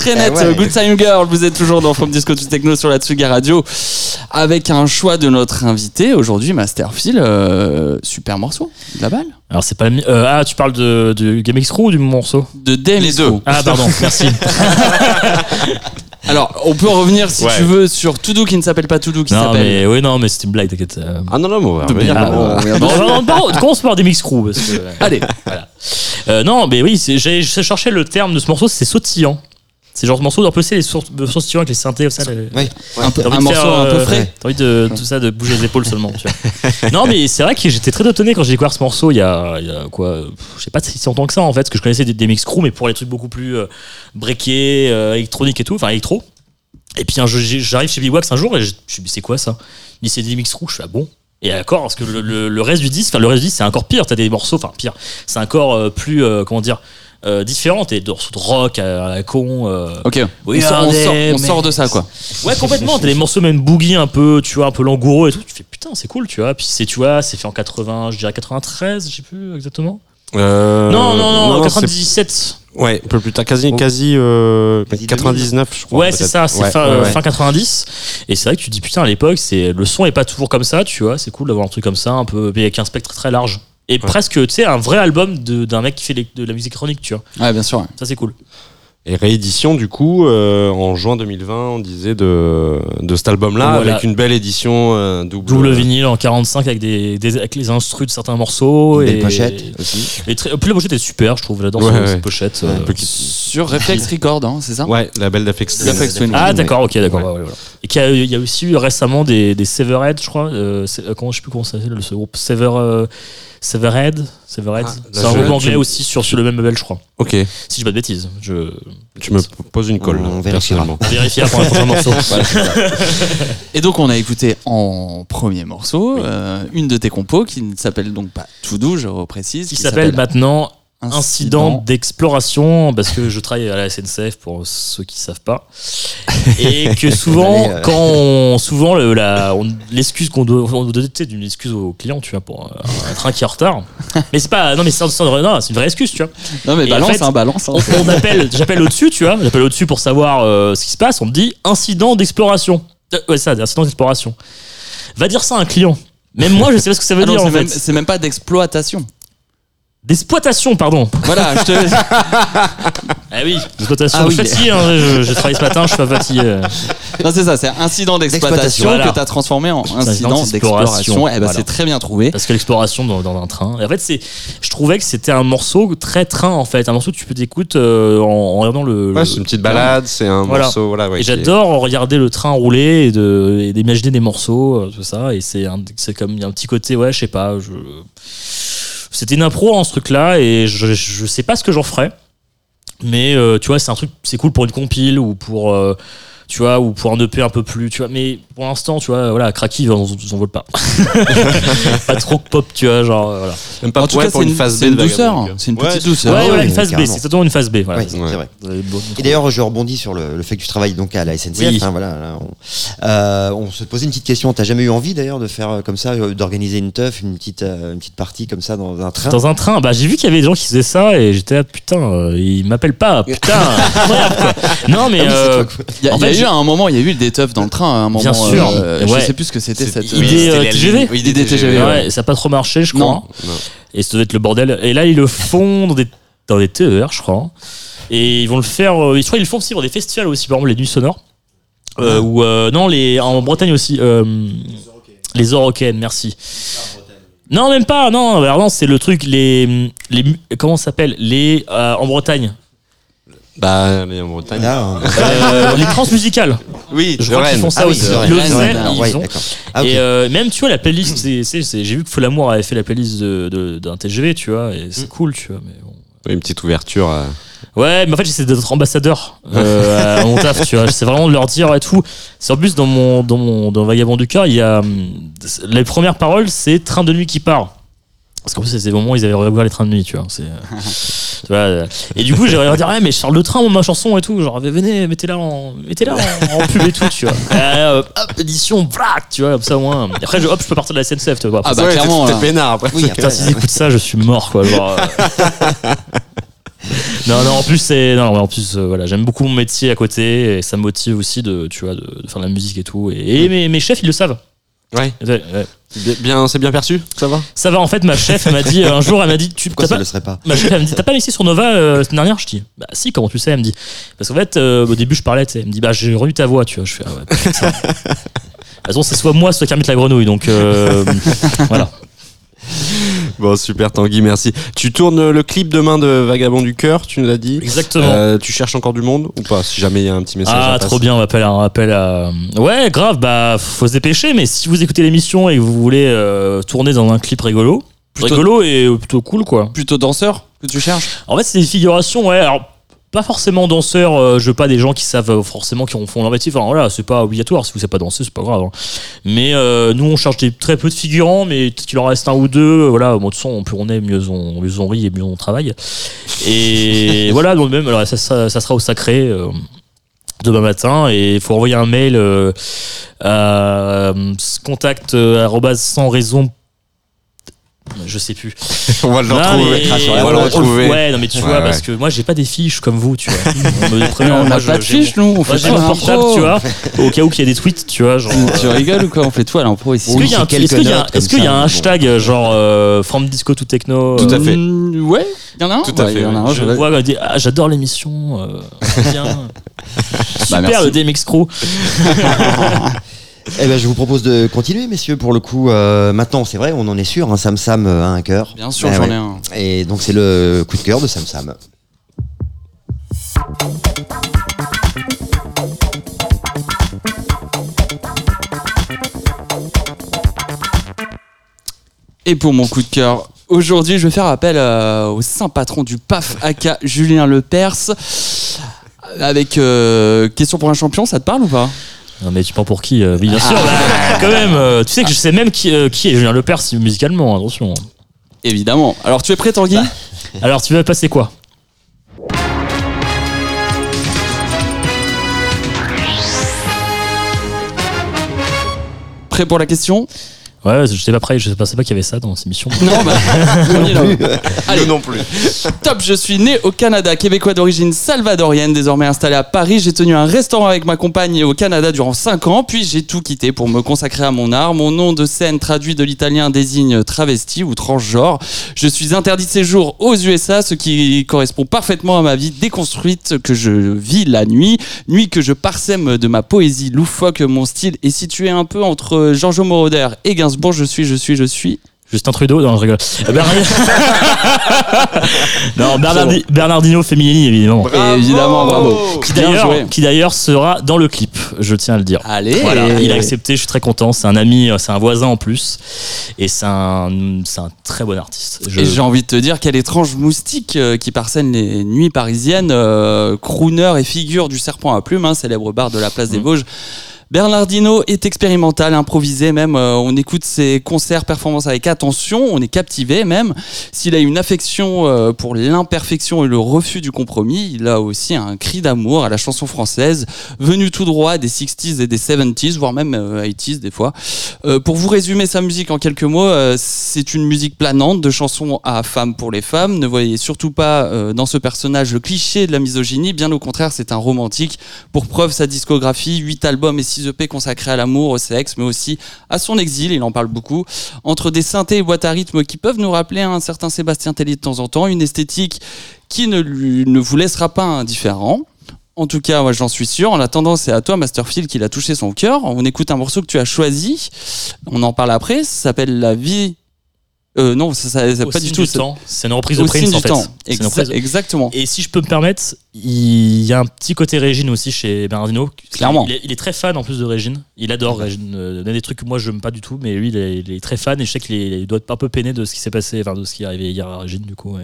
Très Eh ouais. Good Time Girl, vous êtes toujours dans From Disco to Techno sur la Tsuga Radio avec un choix de notre invité aujourd'hui, Master Phil, euh, super morceau, de la balle, Alors c'est pas le euh, ah tu parles de, du Game X Crew ou du morceau de DMX Les deux. Ah pardon, merci. Alors, on peut revenir si Ouais. tu veux sur Toudou qui ne s'appelle pas Toudou, qui non s'appelle... mais oui non mais c'était une blague t'inquiète. Euh, Ah non, non, mais on va De ah, bon, bon, non, commence par des mix crew parce que Allez, voilà. Euh, non mais oui c'est- j'ai cherché le terme de ce morceau c'est sautillant. C'est genre ce morceau d'un peu c'est les sour- de sautillant avec les synthés ça. le- Oui. un, peu- un morceau faire, un peu euh, frais. T'as envie de tout ça, de bouger les épaules seulement. Tu vois. non, mais c'est vrai que j'étais très étonné quand j'ai découvert ce morceau il y a, il y a quoi, je sais pas si longtemps que ça en fait, parce que je connaissais des, des mix crew, mais pour les trucs beaucoup plus euh, breakés, euh, électroniques et tout, enfin électro. Et puis un j'arrive chez Big Wax un jour et je je me suis dit, c'est quoi ça? Il dit, c'est des mix crew, je suis ah bon? Et d'accord, parce que le, le- le reste du disque, enfin le reste du disque, c'est encore pire. T'as des morceaux, enfin pire, c'est encore euh, plus, euh, comment dire, euh, différent. T'as des morceaux de rock à, à la con. euh, Ok, Oui, on, sort, on, sort, on mais- sort de ça quoi. Ouais, complètement. T'as des morceaux même boogie un peu, tu vois, un peu langoureux et tout. Tu fais putain, c'est cool, tu vois. Puis c'est, tu vois, c'est fait en 80, je dirais 93, je sais plus exactement. Euh, non, non, non, c'est- 97. Ouais, un peu plus tard, quasi, quasi euh, Quasi 99, je crois. Ouais, c'est ça, c'est Ouais, fin, ouais, euh, ouais. fin 90. Et c'est vrai que tu te dis putain, à l'époque, c'est, le son est pas toujours comme ça, tu vois. C'est cool d'avoir un truc comme ça, un peu, mais avec un spectre très large. Et presque, tu sais, un vrai album de- d'un mec qui fait les- de la musique électronique, tu vois. Ouais, bien sûr. ouais. Ça, c'est cool. Et réédition, du coup, euh, en juin 2020, on disait de, de cet album-là, Voilà. avec une belle édition euh, double. Double vinyle en 45 avec, des, des- avec les instrus de certains morceaux. Une et belle pochette aussi. Et très, puis la pochette est super, je trouve. J'adore Ouais, cette- ouais. cette pochette. Euh, Sur Reflex Record, hein, c'est ça Ouais, label d'Afex. L'Afex Twin. Ah d'accord, ok, d'accord. Ouais. ouais, ouais, voilà. Et qu'il y a- il y a aussi eu récemment des, des Severhead, je crois. Euh, euh, comment je sais plus comment ça s'appelle, ce groupe Sever. Severed, Severed. Ah, c'est un groupe anglais tu- aussi sur, sur le même label, je crois. Ok, Si je dis pas de bêtises, je tu me poses une colle. On personnellement. vérifie pour un prochain morceau. Et donc on a écouté en premier morceau euh, une de tes compos qui ne s'appelle donc pas Tout doux, je reprécise. Qui s'appelle maintenant Incident d'exploration, parce que je travaille à la SNCF pour ceux qui savent pas. Et que souvent, Allez, euh. quand on, souvent, le- la- l'excuse qu'on doit, on doit donner d'une excuse au client, tu vois, pour euh, un train qui est en retard. Mais c'est pas, non, mais c'est une vraie- non, c'est une vraie excuse, tu vois. Non mais Et en balance, fait, hein, balance. hein. On, on appelle, j'appelle au-dessus, tu vois, j'appelle au-dessus pour savoir euh, ce qui se passe. On me dit incident d'exploration. Euh, ouais, ça, incident d'exploration. Va dire ça à un client. Même moi, je sais pas ce que ça veut Ah dire même, c'est même pas d'exploitation. D'exploitation, pardon. Voilà, je te. Ah oui, d'exploitation. Ah je oui. suis fatigué, hein, je, je travaille ce matin, je suis pas fatigué. non, c'est ça, c'est incident d'exploitation que tu as transformé en Incident d'exploration. Eh ben, Voilà. c'est très bien trouvé. Parce que l'exploration dans, dans un train. Et en fait, c'est, je trouvais que c'était un morceau très train en fait, un morceau que tu peux t'écouter euh, en, en regardant le. Ouais, le- c'est une petite balade, c'est un Voilà. morceau. Voilà, ouais, Et est- j'adore regarder le train rouler et, de, et d'imaginer des morceaux, euh, tout ça. Et c'est, un, c'est comme il y a un petit côté, ouais, je sais pas. Je... C'était une impro en ce truc-là et je, je sais pas ce que j'en ferais. Mais euh, tu vois, c'est un truc, c'est cool pour une compile ou pour. euh, tu vois, ou pour un EP un peu plus, tu vois. Mais pour l'instant, tu vois, voilà, en, ils en veulent pas. pas trop pop, tu vois, genre, euh, voilà. Même pas En tout ouais, cas, pour c'est une une, phase B c'est une de douceur. C'est une Ouais, petite douceur. Ouais, voilà, une phase B, c'est totalement une phase B, voilà. C'est vrai. Et d'ailleurs, je rebondis sur le, le fait que tu travailles donc à la SNCF. Oui. hein, voilà, là, on, euh, on se posait une petite question. T'as jamais eu envie d'ailleurs de faire euh, comme ça, d'organiser une teuf, une petite, une petite partie comme ça dans un train? Dans un train, bah j'ai vu qu'il y avait des gens qui faisaient ça et j'étais là, putain, euh, ils m'appellent pas, putain. Non, mais Ah euh, y a, En fait, eu j'ai- un moment, il y a eu des teufs dans le train. À un moment, Bien sûr. euh, Ouais. Je sais plus ce que c'était cette. oui, idée c'était euh, les TGV. oui, Idée TGV, ouais, ouais. ça n'a pas trop marché, je crois. Non. Non. Et ça doit être le bordel. Et là, ils le font dans des, dans des TER, je crois. Et ils vont le faire, euh, je crois qu'ils le font aussi dans des festivals aussi, par exemple les Nuits Sonores. Euh, ou euh, non, les, en Bretagne aussi. euh, les Orocaines, merci. Non, même pas. Non, alors non, c'est le truc. Les, les comment ça s'appelle Les euh, en Bretagne. Bah, mais en Bretagne. On- Euh, les transmusicales. Oui, Je crois qu'ils font ça Ah aussi. vrai. Ils le d'accord. Ah. Et euh, même, tu vois, la playlist, c'est, c'est, c'est- j'ai vu que Folamour avait fait la playlist de, de- d'un TGV, tu vois, et c'est cool, tu vois. Mais bon. Oui, une petite ouverture. euh. Ouais, mais en fait, j'essaie d'être ambassadeur euh, à mon taf, tu vois. J'essaie vraiment de leur dire et tout. C'est en plus dans mon, dans mon dans Vagabond du cœur, il y a hum, les premières paroles, c'est train de nuit qui part. Parce qu'en plus, c'est des moments où ils avaient ouvert les trains de nuit, tu vois. C'est, euh, tu vois euh, et du coup, j'aurais dire, ouais, mais je parle de train, ma chanson et tout. Genre, venez, mettez-la en, mettez-la en, en pub et tout, tu vois. Euh, hop, édition, vrac, tu vois, comme ça au moins. Et après, je, hop, je peux partir de la SNCF, tu vois. Ah bah clairement. t'es là. peinard après. Oui, Putain, après, s'ils écoutent ça, je suis mort, quoi. Genre, euh. non, non, en plus, c'est. Non, en plus, euh, voilà, j'aime beaucoup mon métier à côté et ça me motive aussi de, tu vois, de, de faire de la musique et tout. Et, et mes, mes chefs, ils le savent. Ouais. Ouais, ouais. Bien, c'est bien perçu, ça va? Ça va, en fait, ma chef, elle m'a dit, euh, un jour, elle m'a dit, tu Pourquoi t'as pas. pas? Ma chef, elle me dit, t'as pas mixé sur Nova euh, semaine dernière? Je dis, bah si, comment tu sais? Elle me dit, parce qu'en fait, euh, au début, je parlais, tu sais, elle me dit, bah j'ai revu ta voix, tu vois. Je fais, ah ouais. De toute façon, c'est soit moi, soit Kermit la grenouille, donc euh, voilà. Bon, super Tanguy, merci. Tu tournes le clip demain de Vagabond du cœur, tu nous l'as dit. Exactement. Euh, tu cherches encore du monde ou pas Si jamais il y a un petit message. Ah, à trop bien, on m'appelle un rappel à. Ouais, grave, bah, faut se dépêcher, mais si vous écoutez l'émission et que vous voulez euh, tourner dans un clip rigolo, Plutôt- rigolo et euh, plutôt cool, quoi. Plutôt danseur que tu cherches? En fait, c'est des figurations, ouais, alors. Pas forcément danseurs, euh, je veux pas des gens qui savent euh, forcément qui font leur métier. Enfin voilà, c'est pas obligatoire. Si vous savez pas danser, c'est pas grave. hein. Mais euh, nous, on cherche des, très peu de figurants, mais peut-être qu'il en reste un ou deux. Voilà, bon, de toute façon, plus on est, mieux on, mieux on rit et mieux on travaille. Et voilà, donc même, alors, ça, ça, ça sera au sacré. euh, demain matin et il faut envoyer un mail euh, à euh, contact euh, sans raison je sais plus On va le retrouver. mais- On va le retrouver. ouais non mais tu Ouais, vois ouais. parce que moi j'ai pas des fiches comme vous tu vois on me n'a pas de j'ai fiche, mon- nous. On fait j'ai mon portable tu vois au cas où qu'il y a des tweets tu vois genre Tu rigoles ou quoi On fait tout à l'impro ici? est-ce qu'il y a est-ce qu'il y a, un hashtag euh, genre euh, from disco to techno Tout à euh, fait. Mm, ouais, il y en a un? Tout à fait, il y en a ouais. un, je vois, ah, j'adore l'émission euh, bien super le DMX Crew Eh ben, je vous propose de continuer, messieurs. Pour le coup, euh, maintenant, c'est vrai, on en est sûr. hein, Sam Sam euh, a un cœur. Bien sûr, Eh j'en ouais. ai un. Et donc, c'est le coup de cœur de Sam Sam. Et pour mon coup de cœur Aujourd'hui, je vais faire appel euh, au saint patron du PAF, aka Julien Lepers. Avec euh, question pour un champion, ça te parle ou pas? Non mais tu prends pour qui euh, Oui, bien sûr, bah, quand même. euh, tu sais que je sais même qui, euh, qui est Julien Lepers musicalement, attention. Évidemment. Alors, tu es prêt, Tanguy? Alors, tu vas passer quoi? Prêt pour la question? Ouais, je sais pas prêt, je sais pas, qu'il y avait ça dans cette émission. Non, bah, on y est là. Allez. Non plus. Top, je suis né au Canada, québécois d'origine salvadorienne, désormais installé à Paris. J'ai tenu un restaurant avec ma compagne au Canada durant 5 ans, puis j'ai tout quitté pour me consacrer à mon art. Mon nom de scène traduit de l'italien désigne travesti ou transgenre. Je suis interdit de séjour aux USA, ce qui correspond parfaitement à ma vie déconstruite que je vis la nuit. Nuit que je parsème de ma poésie loufoque. Mon style est situé un peu entre Giorgio Moroder et Gainsbourg. Je suis, je suis, je suis. Justin Trudeau Non, je rigole. Euh, Bernard- non, Bernardi- Bernardino Femminini, évidemment. Évidemment, bravo. Qui d'ailleurs, joué. qui d'ailleurs sera dans le clip, je tiens à le dire. Allez. Voilà, il a accepté, je suis très content. C'est un ami, euh, c'est un voisin en plus. Et c'est un, c'est un très bon artiste. Je- Et j'ai envie de te dire quel étrange moustique euh, qui parsène les nuits parisiennes, euh, crooner et figure du serpent à plumes, hein, célèbre bar de la place des Vosges. Bernardino est expérimental, improvisé même. euh, on écoute ses concerts, performances avec attention, on est captivé même. S'il a une affection euh, pour l'imperfection et le refus du compromis, il a aussi un cri d'amour à la chanson française, venu tout droit des 60s et des 70s, voire même euh, 80s des fois. Euh, pour vous résumer sa musique en quelques mots, euh, c'est une musique planante de chansons à femmes pour les femmes. Ne voyez surtout pas euh, dans ce personnage le cliché de la misogynie, bien au contraire, c'est un romantique. Pour preuve, sa discographie, 8 albums et 6 EP consacrés à l'amour, au sexe, mais aussi à son exil, il en parle beaucoup. Entre des synthés et boîtes à rythme qui peuvent nous rappeler un certain Sébastien Tellier de temps en temps, une esthétique qui ne, ne vous laissera pas indifférent. En tout cas, moi j'en suis sûr. En attendant, c'est à toi, Masterfield, qu'il a touché son cœur. On écoute un morceau que tu as choisi. On en parle après. Ça s'appelle La vie. Euh, non, ça, ça, ça- pas du tout. C'est une reprise de Au Prince en fait. Exa- reprise- Exactement. Et si je peux me permettre, il y a un petit côté Régine aussi chez Bernardino. Clairement. Il est, il est très fan en plus de Régine. Il adore Régine. Euh, Il y a des trucs que moi je n'aime pas du tout, mais lui il est, il est très fan et je sais qu'il doit être un peu peiné de ce qui s'est passé, enfin de ce qui est arrivé hier à Régine du coup. et-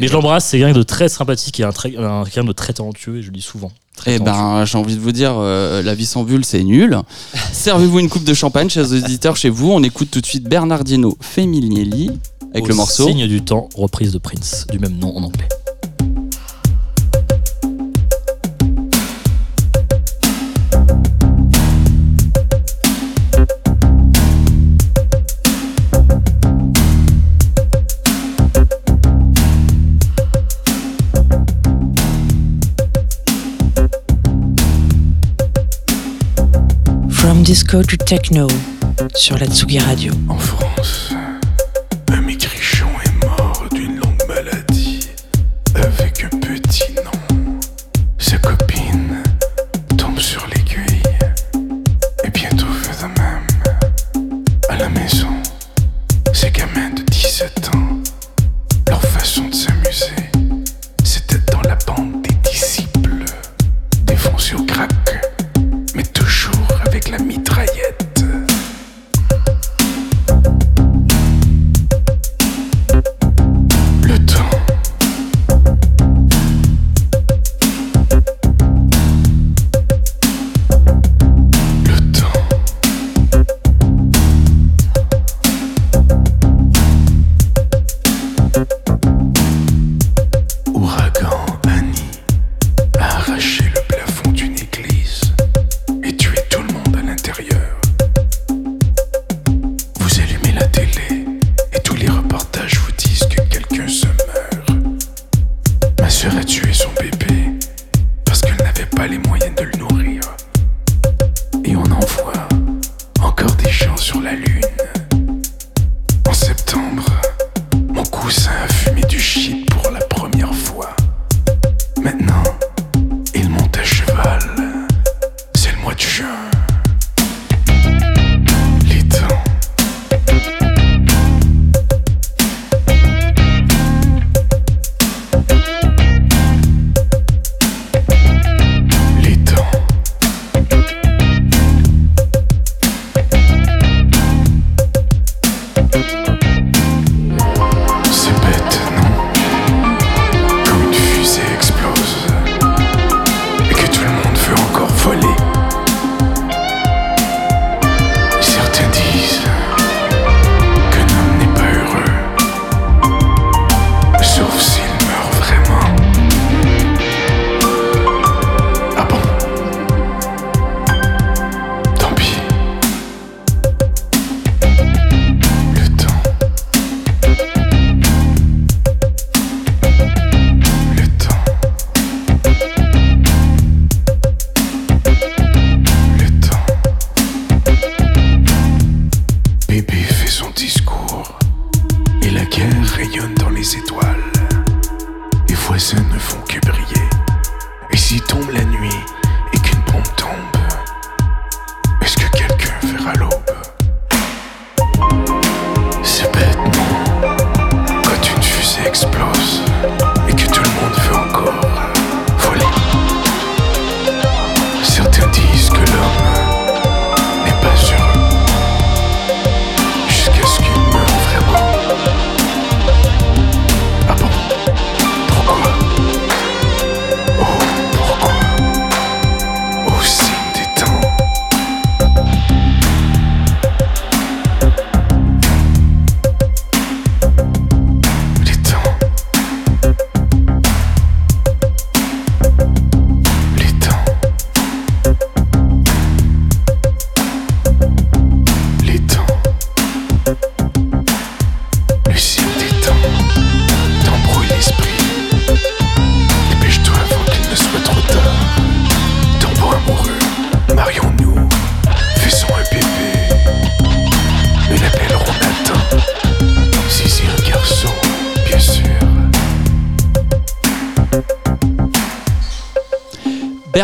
Mais je l'embrasse, c'est quelqu'un de très sympathique et un, très- un- quelqu'un de très talentueux et je le dis souvent. Très Eh ben, j'ai envie de vous dire, euh, la vie sans bulle, c'est nul. Servez-vous une coupe de champagne, chers auditeurs, chez vous. On écoute tout de suite Bernardino Femminelli avec Au le morceau. Signe du temps, reprise de Prince, du même nom en anglais. Disco to techno sur la Tsugi Radio. En France,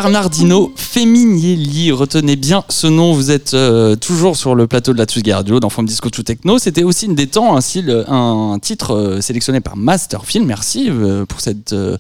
Bernardino Feminielli, retenez bien ce nom, vous êtes euh, toujours sur le plateau de la Tsugi Radio dans From Disco to Techno. C'était aussi une des temps, un, style- un titre euh, sélectionné par Masterfilm. Merci euh, pour cette euh,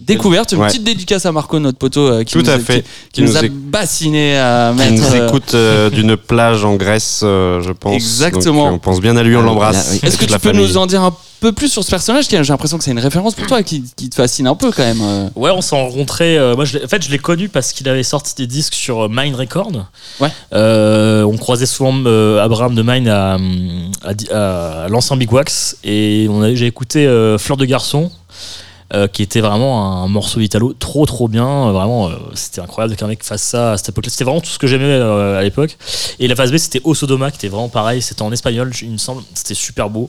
découverte. Une Ouais. petite dédicace à Marco, notre poteau, euh, qui, Tout nous, à a- fait. qui- qui Qui nous, nous a bassiné à Qui mettre. nous euh, écoute euh, d'une plage en Grèce, euh, je pense. Exactement. Donc, on pense bien à lui, on l'embrasse. oui. Est-ce que tu peux famille. nous en dire un peu plus sur ce personnage qui, J'ai l'impression que c'est une référence pour toi qui, qui te fascine un peu quand même. euh. Ouais, on s'est rencontrés. euh, moi, je en fait, je l'ai connu parce qu'il avait sorti des disques sur euh, Mind Record. Ouais. Euh, on croisait souvent euh, Abraham de Mind à, à, à l'ancien Big Wax et j'ai écouté Fleur de garçon. euh, qui était vraiment un morceau italo trop trop bien euh, vraiment euh, c'était incroyable qu'un mec fasse ça à cette époque c'était vraiment tout ce que j'aimais à l'époque et la phase B c'était Osodoma qui était vraiment pareil c'était en espagnol il me semble c'était super beau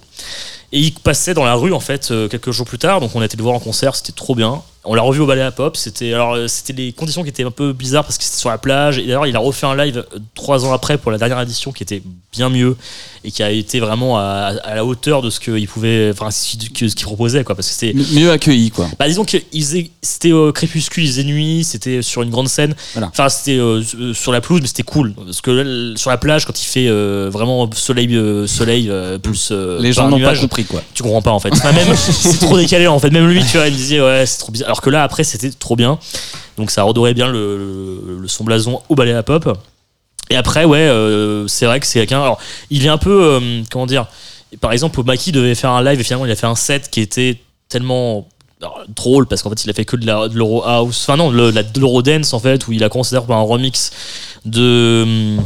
et il passait dans la rue en fait euh, quelques jours plus tard, donc on a été le voir en concert, c'était trop bien. On l'a revu au ballet à pop, c'était alors euh, c'était les conditions qui étaient un peu bizarres parce que c'était sur la plage. Et d'ailleurs il a refait un live euh, trois ans après pour la dernière édition qui était bien mieux et qui a été vraiment à, à la hauteur de ce qu'il pouvait, enfin ce qu'il proposait quoi, parce que c'était mieux accueilli quoi. bah, disons que c'était au crépuscule, ils faisaient nuit, c'était sur une grande scène. Voilà. Enfin, c'était euh, sur la pelouse, mais c'était cool. Parce que là, sur la plage, quand il fait euh, vraiment soleil, euh, soleil plus. Les gens n'ont pas compris quoi. Tu comprends pas en fait. Enfin, même, c'est trop décalé en fait. Même lui, tu vois, il me disait ouais, c'est trop bizarre. Alors que là, après, c'était trop bien. Donc ça redorait bien le, le- son blason au ballet à pop. Et après, ouais, euh, c'est vrai que c'est quelqu'un. Alors, il est un peu. euh, comment dire Par exemple, Maki devait faire un live et finalement, il a fait un set qui était tellement drôle parce qu'en fait, il a fait que de de l'euro house. Enfin, non, la- de l'euro dance en fait, où il a considéré par un remix de.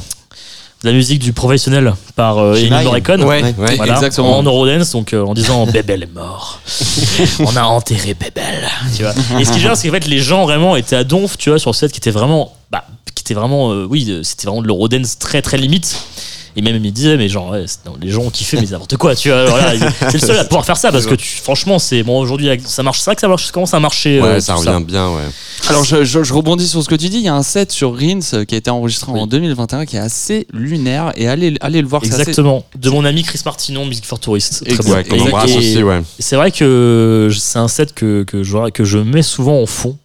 De la musique du professionnel par euh, Ennio. Morricone. Ouais, Ouais, Voilà, exactement. En Eurodance, donc euh, en disant Bébel est mort. On a enterré Bébel. Tu vois. Et ce qui est bien, c'est qu'en fait, les gens vraiment étaient à donf, tu vois, sur le set qui était vraiment. Bah, qui était vraiment. euh, oui, euh, c'était vraiment de l'Eurodance très très limite. Et même il me disait, mais genre, ouais, c'est- non, les gens ont kiffé, mais n'importe quoi, tu vois. voilà, c'est le seul à pouvoir faire ça parce que tu, franchement, c'est bon aujourd'hui, ça marche. C'est vrai que ça marche, ça commence à marcher. euh, Ouais, ça tout revient bien, ouais. Alors je, je- je rebondis sur ce que tu dis, il y a un set sur Rins euh, qui a été enregistré en Oui. 2021 qui est assez lunaire et allez, allez le voir. assez- Exactement. De mon ami Chris Martinon, Music for Tourist. Très bon. Ouais, qu'on Et- embrasse et- aussi, ouais. C'est vrai que c'est un set que, que, je, que je mets souvent en fond.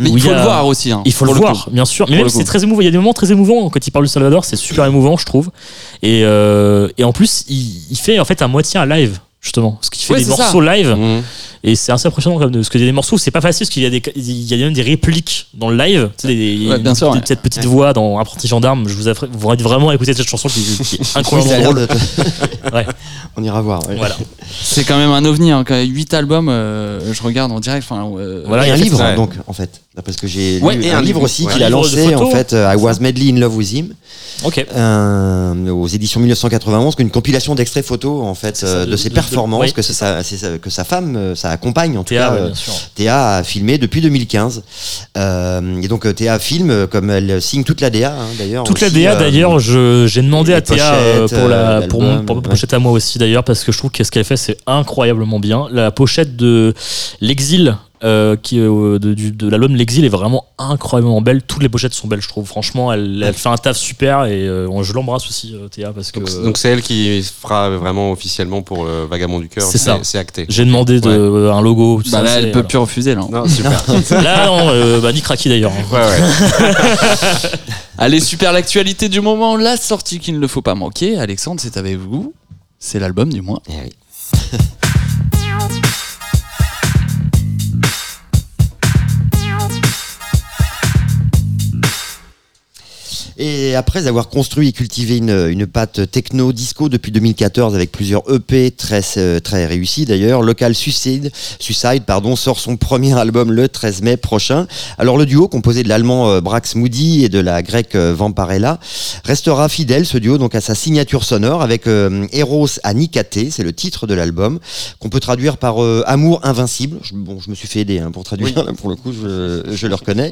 Mais il faut a- le voir aussi. hein, Il faut le voir, bien sûr. Mais Pour même c'est très émouvant. Il y a des moments très émouvants quand il parle du Salvador. C'est super émouvant, je trouve. Et, euh, et en plus, il, il fait en fait à moitié un live justement, parce qu'il fait Ouais, des morceaux live. Mhm. Et c'est assez impressionnant comme de, parce qu'il y a des morceaux, c'est pas facile parce qu'il y a des, il y a même des répliques dans le live. Tu sais, des, Ouais, bien sûr, des- ouais. cette petite voix dans Apprenti gendarme. Je vous invite vous invite vraiment à écouter cette chanson qui, qui est incroyablement drôle. Ouais. On ira voir. ouais. Voilà. C'est quand même un ovni. Hein, quand 8 albums, euh, je regarde en direct. Enfin, euh, Voilà, et un livre, donc, en fait. Parce que j'ai Ouais, lu et un, un livre aussi ouais. qu'il a lancé, en fait, euh, I Was Madly in Love with Him, Ok. euh, aux éditions 1991, qu'une compilation d'extraits photos, en fait, ça, euh, de- de ses de- de- performances, oui, que, c'est sa, que sa femme, euh, sa compagne, en tout Théa, cas, ouais, euh. Théa a filmé depuis 2015. Euh, et donc, euh, Théa filme, comme elle signe toute la DA, hein, d'ailleurs. Toute la DA d'ailleurs, j'ai demandé à Théa pour, la, pour, mon, l'album, pour ma ouais. pochette à moi aussi d'ailleurs, parce que je trouve que ce qu'elle fait c'est incroyablement bien. La pochette de L'Exil euh, qui euh, de, du- de l'album L'Exil est vraiment incroyablement belle. Toutes les pochettes sont belles, je trouve. Franchement, elle, elle fait un taf super et euh, je l'embrasse aussi, euh, Théa, parce que Donc, c'est elle qui fera vraiment officiellement pour Vagabond du cœur. C'est ça. C'est acté. j'ai demandé de, euh, un logo. tout Bah ça, là, elle peut plus refuser là. Non, super. Là, non, euh, bah, ni Kraki d'ailleurs. Ouais, ouais. Allez, super l'actualité du moment, la sortie qu'il ne faut pas manquer. Alexandre, c'est avec vous. C'est l'album du mois. Eh oui. Et après avoir construit et cultivé une, une patte techno disco depuis 2014 avec plusieurs EP très euh, très réussis d'ailleurs, Local Suicide, Suicide pardon, sort son premier album le 13 mai prochain. Alors le duo composé de l'allemand euh, Brax Moody et de la grecque euh, Vamparella restera fidèle ce duo donc à sa signature sonore avec euh, Eros à Nikaté, c'est le titre de l'album qu'on peut traduire par euh, amour invincible. Je, bon, je me suis fait aider hein, pour traduire là, pour le coup, je, je le reconnais.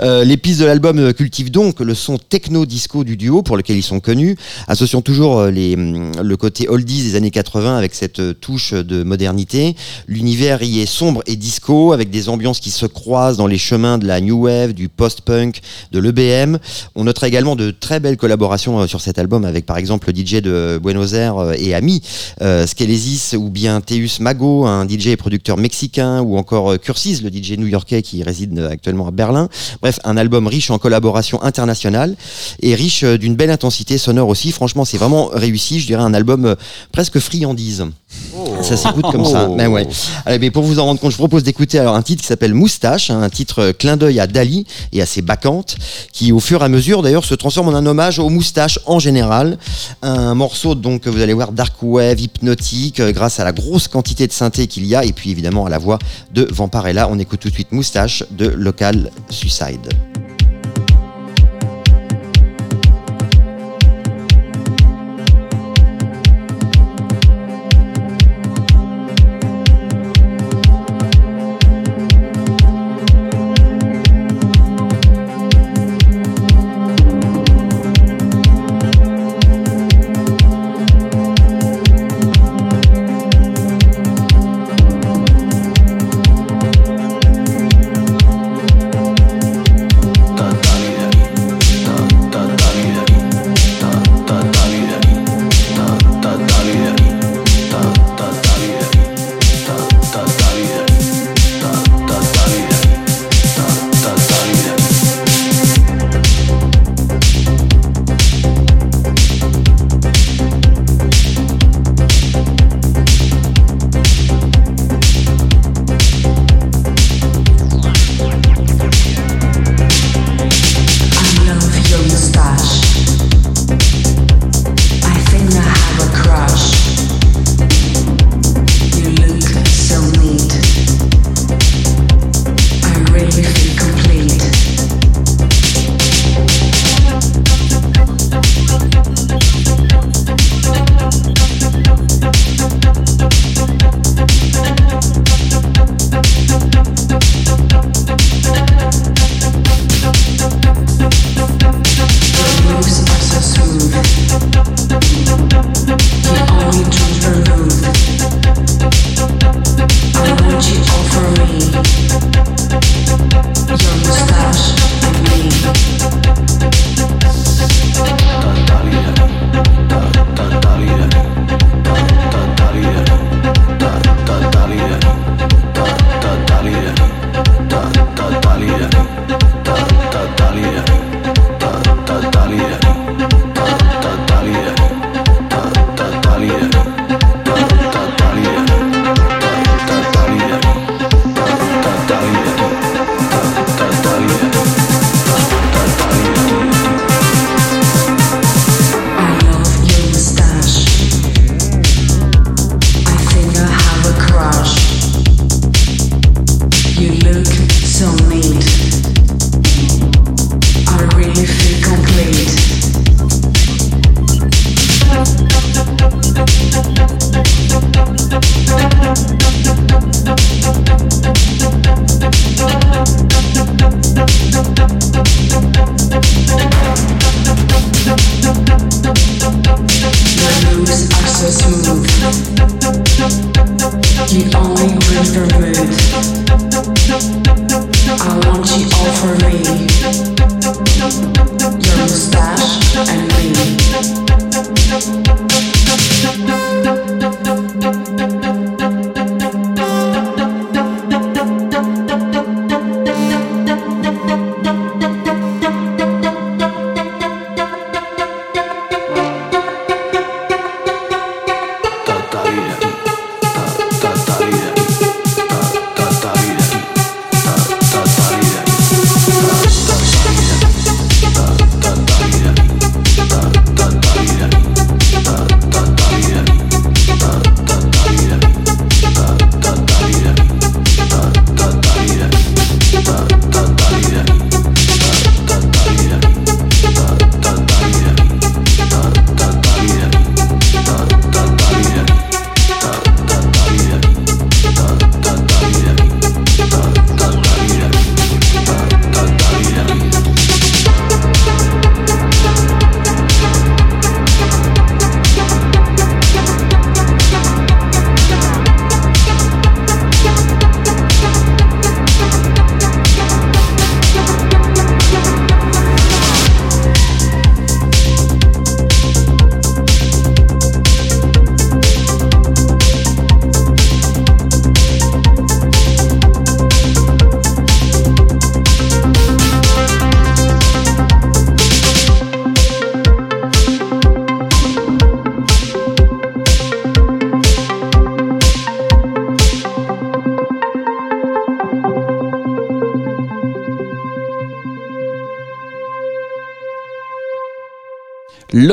Euh, les pistes de l'album cultivent donc le son techno-disco du duo pour lequel ils sont connus, associant toujours euh, les, hum, le côté oldies des années 80 avec cette euh, touche de modernité. L'univers y est sombre et disco avec des ambiances qui se croisent dans les chemins de la new wave, du post-punk, de l'EBM. On notera également de très belles collaborations euh, sur cet album avec par exemple le DJ de Buenos Aires et Ami, euh, Skelesis ou bien Teus Mago, un DJ et producteur mexicain, ou encore Cursis, le DJ new-yorkais qui réside actuellement à Berlin. Bref, un album riche en collaboration internationale et riche euh, d'une belle intensité sonore aussi. Franchement, c'est vraiment réussi. Je dirais un album euh, presque friandise. Ça s'écoute comme ça. Oh. Mais ouais. Allez, mais pour vous en rendre compte, je vous propose d'écouter alors un titre qui s'appelle Moustache, hein, un titre euh, clin d'œil à Dali et à ses bacchantes, qui au fur et à mesure d'ailleurs se transforme en un hommage aux moustaches en général. Un morceau donc vous allez voir dark wave, hypnotique, grâce à la grosse quantité de synthé qu'il y a et puis évidemment à la voix de Vamparella. On écoute tout de suite Moustache de Local Suicide.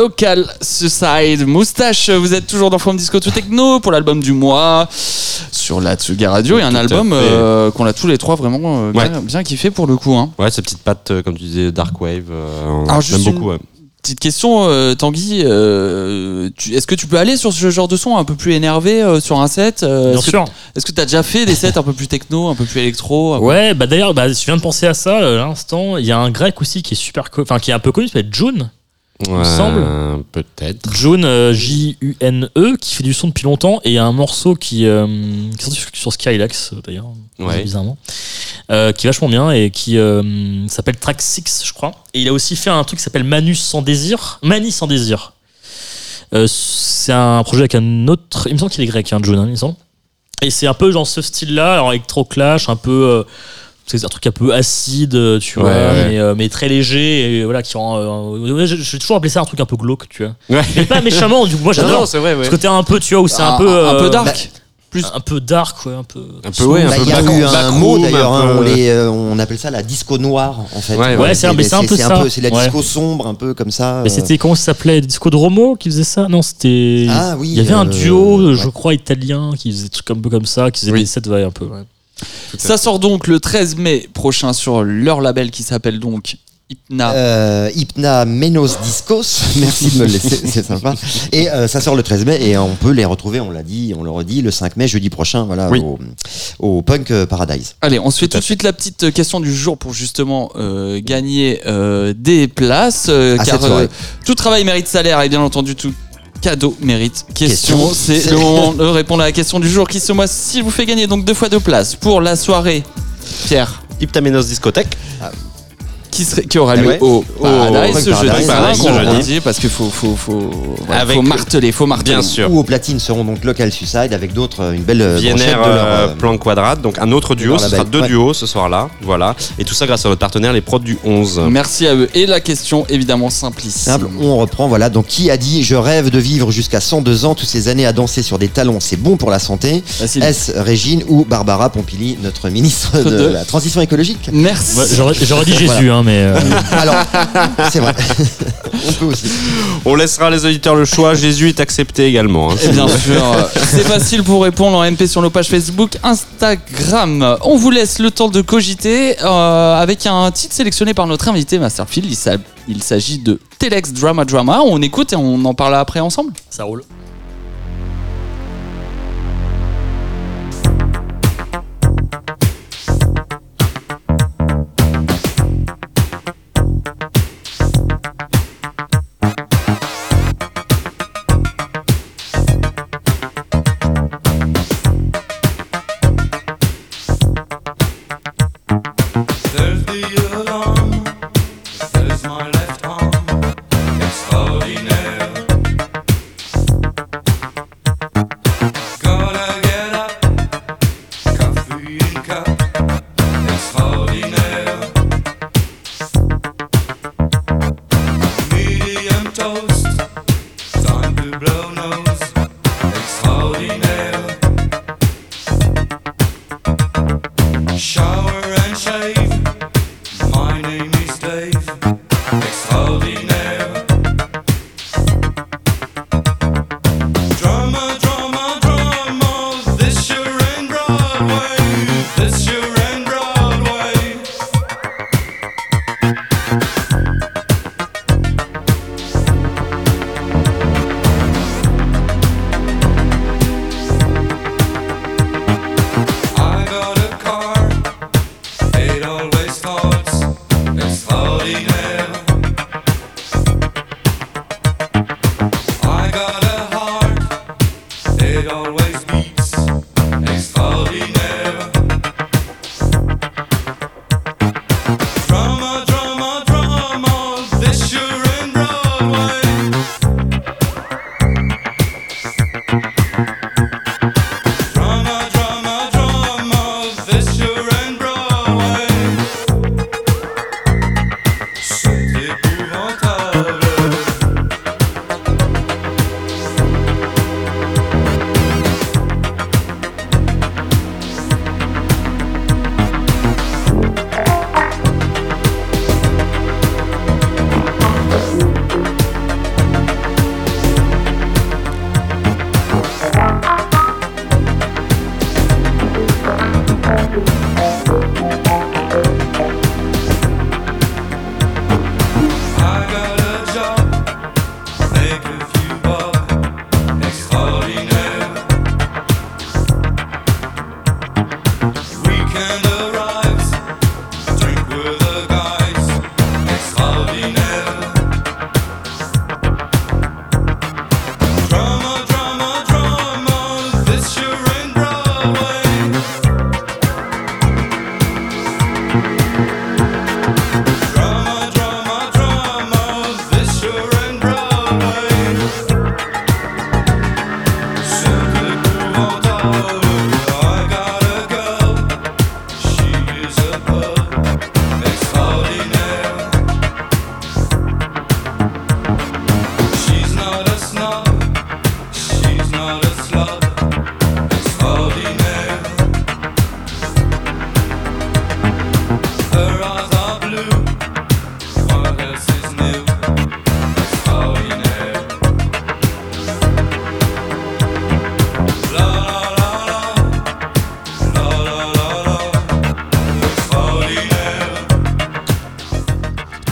Local Suicide Moustache, vous êtes toujours dans From Disco to Techno pour l'album du mois sur la Tsuga Radio et un Tout à album euh, qu'on a tous les trois vraiment euh, bien, Ouais. bien kiffé pour le coup. Hein. Ouais, ces petites pattes, euh, comme tu disais, Dark Wave. euh, Alors, beaucoup. une- ouais. Petite question, euh, Tanguy, euh, tu- est-ce que tu peux aller sur ce genre de son un peu plus énervé euh, sur un set euh, Bien est-ce que- sûr. Est-ce que tu as déjà fait des sets un peu plus techno, un peu plus électro un peu- Ouais, bah d'ailleurs, bah, je viens de penser à ça euh, à l'instant. Il y a un grec aussi qui est super, co- enfin qui est un peu connu, qui s'appelle June. Il me semble. Peut-être. June, euh, J-U-N-E, qui fait du son depuis longtemps et il y a un morceau qui, euh, qui est sorti sur- sur Skylax euh, d'ailleurs, Ouais. bizarrement, euh, qui est vachement bien et qui s'appelle Track 6, je crois. Et il a aussi fait un truc qui s'appelle Manus sans désir, Mani sans désir. C'est un projet avec un autre, il me semble qu'il est grec, hein, June, hein, il me semble. Et c'est un peu dans ce style-là, alors électro clash, un peu. C'est un truc un peu acide, euh, tu Ouais, vois, ouais. Mais, euh, mais très léger, et voilà, qui rend. euh, ouais, je, je vais toujours appeler ça un truc un peu glauque, tu vois. Ouais. Mais pas méchamment, du coup, moi j'adore. c'est vrai, ouais. Ce côté un peu, tu vois, où c'est un, Un- peu. un peu dark. bah, plus un peu dark, ouais, un peu. Un peu, ouais, un Bah, peu Il y a back- eu un mot d'ailleurs, hein, on, euh, appelle ça la disco noire en fait. Ouais, ouais, c'est un- peu ça. C'est la Ouais. disco sombre, un peu comme ça. Mais euh. c'était comment ça s'appelait Disco de Romo qui faisait ça? Non, c'était. Ah oui, Il y avait un duo, je crois, italien qui faisait des trucs un peu comme ça, qui faisait Oui. des sets un peu. Ça sort donc le 13 mai prochain sur leur label qui s'appelle donc Hypna. Euh, Hypna Menos Discos, merci de me le laisser, c'est sympa. Et euh, ça sort le 13 mai et on peut les retrouver, on l'a dit, on le redit, le 5 mai, jeudi prochain, voilà, Oui. au, au Punk Paradise. Allez, on se fait Tout de suite la petite question du jour pour justement euh, gagner euh, des places. euh, À car euh, tout travail mérite salaire et bien entendu tout cadeau mérite question. Question. C'est le moment de répondre à la question du jour qui ce mois-ci vous fait gagner donc deux fois deux places pour la soirée. Pierre, Hyptamenos Discothèque. Qui, serait, qui aura lieu Ouais. au Au Paradise ce jeudi, Paradise, ce jeudi. dit, parce qu'il faut, faut, faut, voilà, faut marteler, faut marteler. Bien sûr. Ou au platine seront donc Local Suicide avec d'autres, euh, une belle euh, Vienner, de leur, euh, euh, plan quadrate, donc un autre duo, ce sera deux Ouais. duos ce soir-là, voilà. Et tout ça grâce à notre partenaire, les prods du 11. Merci à eux. Et la question évidemment simplissime. Simple, on reprend, voilà. Donc, qui a dit Je rêve de vivre jusqu'à 102 ans, toutes ces années à danser sur des talons, c'est bon pour la santé? Est-ce Régine ou Barbara Pompili, notre ministre de De- la transition écologique? Merci. Ouais, J'aurais j'aurais dit Jésus, hein, mais. Euh, Alors, c'est vrai. on peut aussi. On laissera les auditeurs le choix, Jésus est accepté également. hein. Et bien sûr, c'est facile pour répondre en MP sur nos pages Facebook, Instagram. On vous laisse le temps de cogiter euh, avec un titre sélectionné par notre invité Masterfield. Il s'agit de Telex Drama Drama. On écoute et on en parle après ensemble. Ça roule.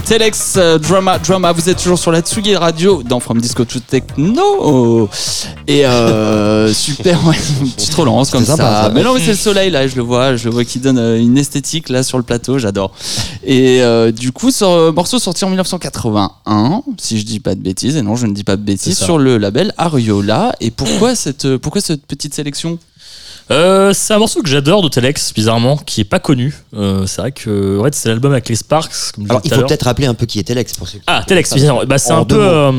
Telex euh, Drama Drama, vous êtes toujours sur la Tsugi Radio dans From Disco to Techno. Et euh, super, ouais, une petite relance comme ça. sympa, ça. Mais non, mais c'est le soleil là, je le vois, je le vois qui donne euh, une esthétique là sur le plateau, j'adore. Et du coup, ce morceau sorti en 1981, si je dis pas de bêtises, et non, je ne dis pas de bêtises, C'est sur le label Ariola. Et pourquoi cette, pourquoi cette petite sélection? Euh, c'est un morceau que j'adore de Telex, bizarrement, qui est pas connu. Euh, c'est vrai que en fait, c'est l'album avec les Sparks. Comme Alors, il faut peut-être rappeler un peu qui était Lex pour ceux qui- Ah, Telex, bien. Bah, c'est un peu. euh,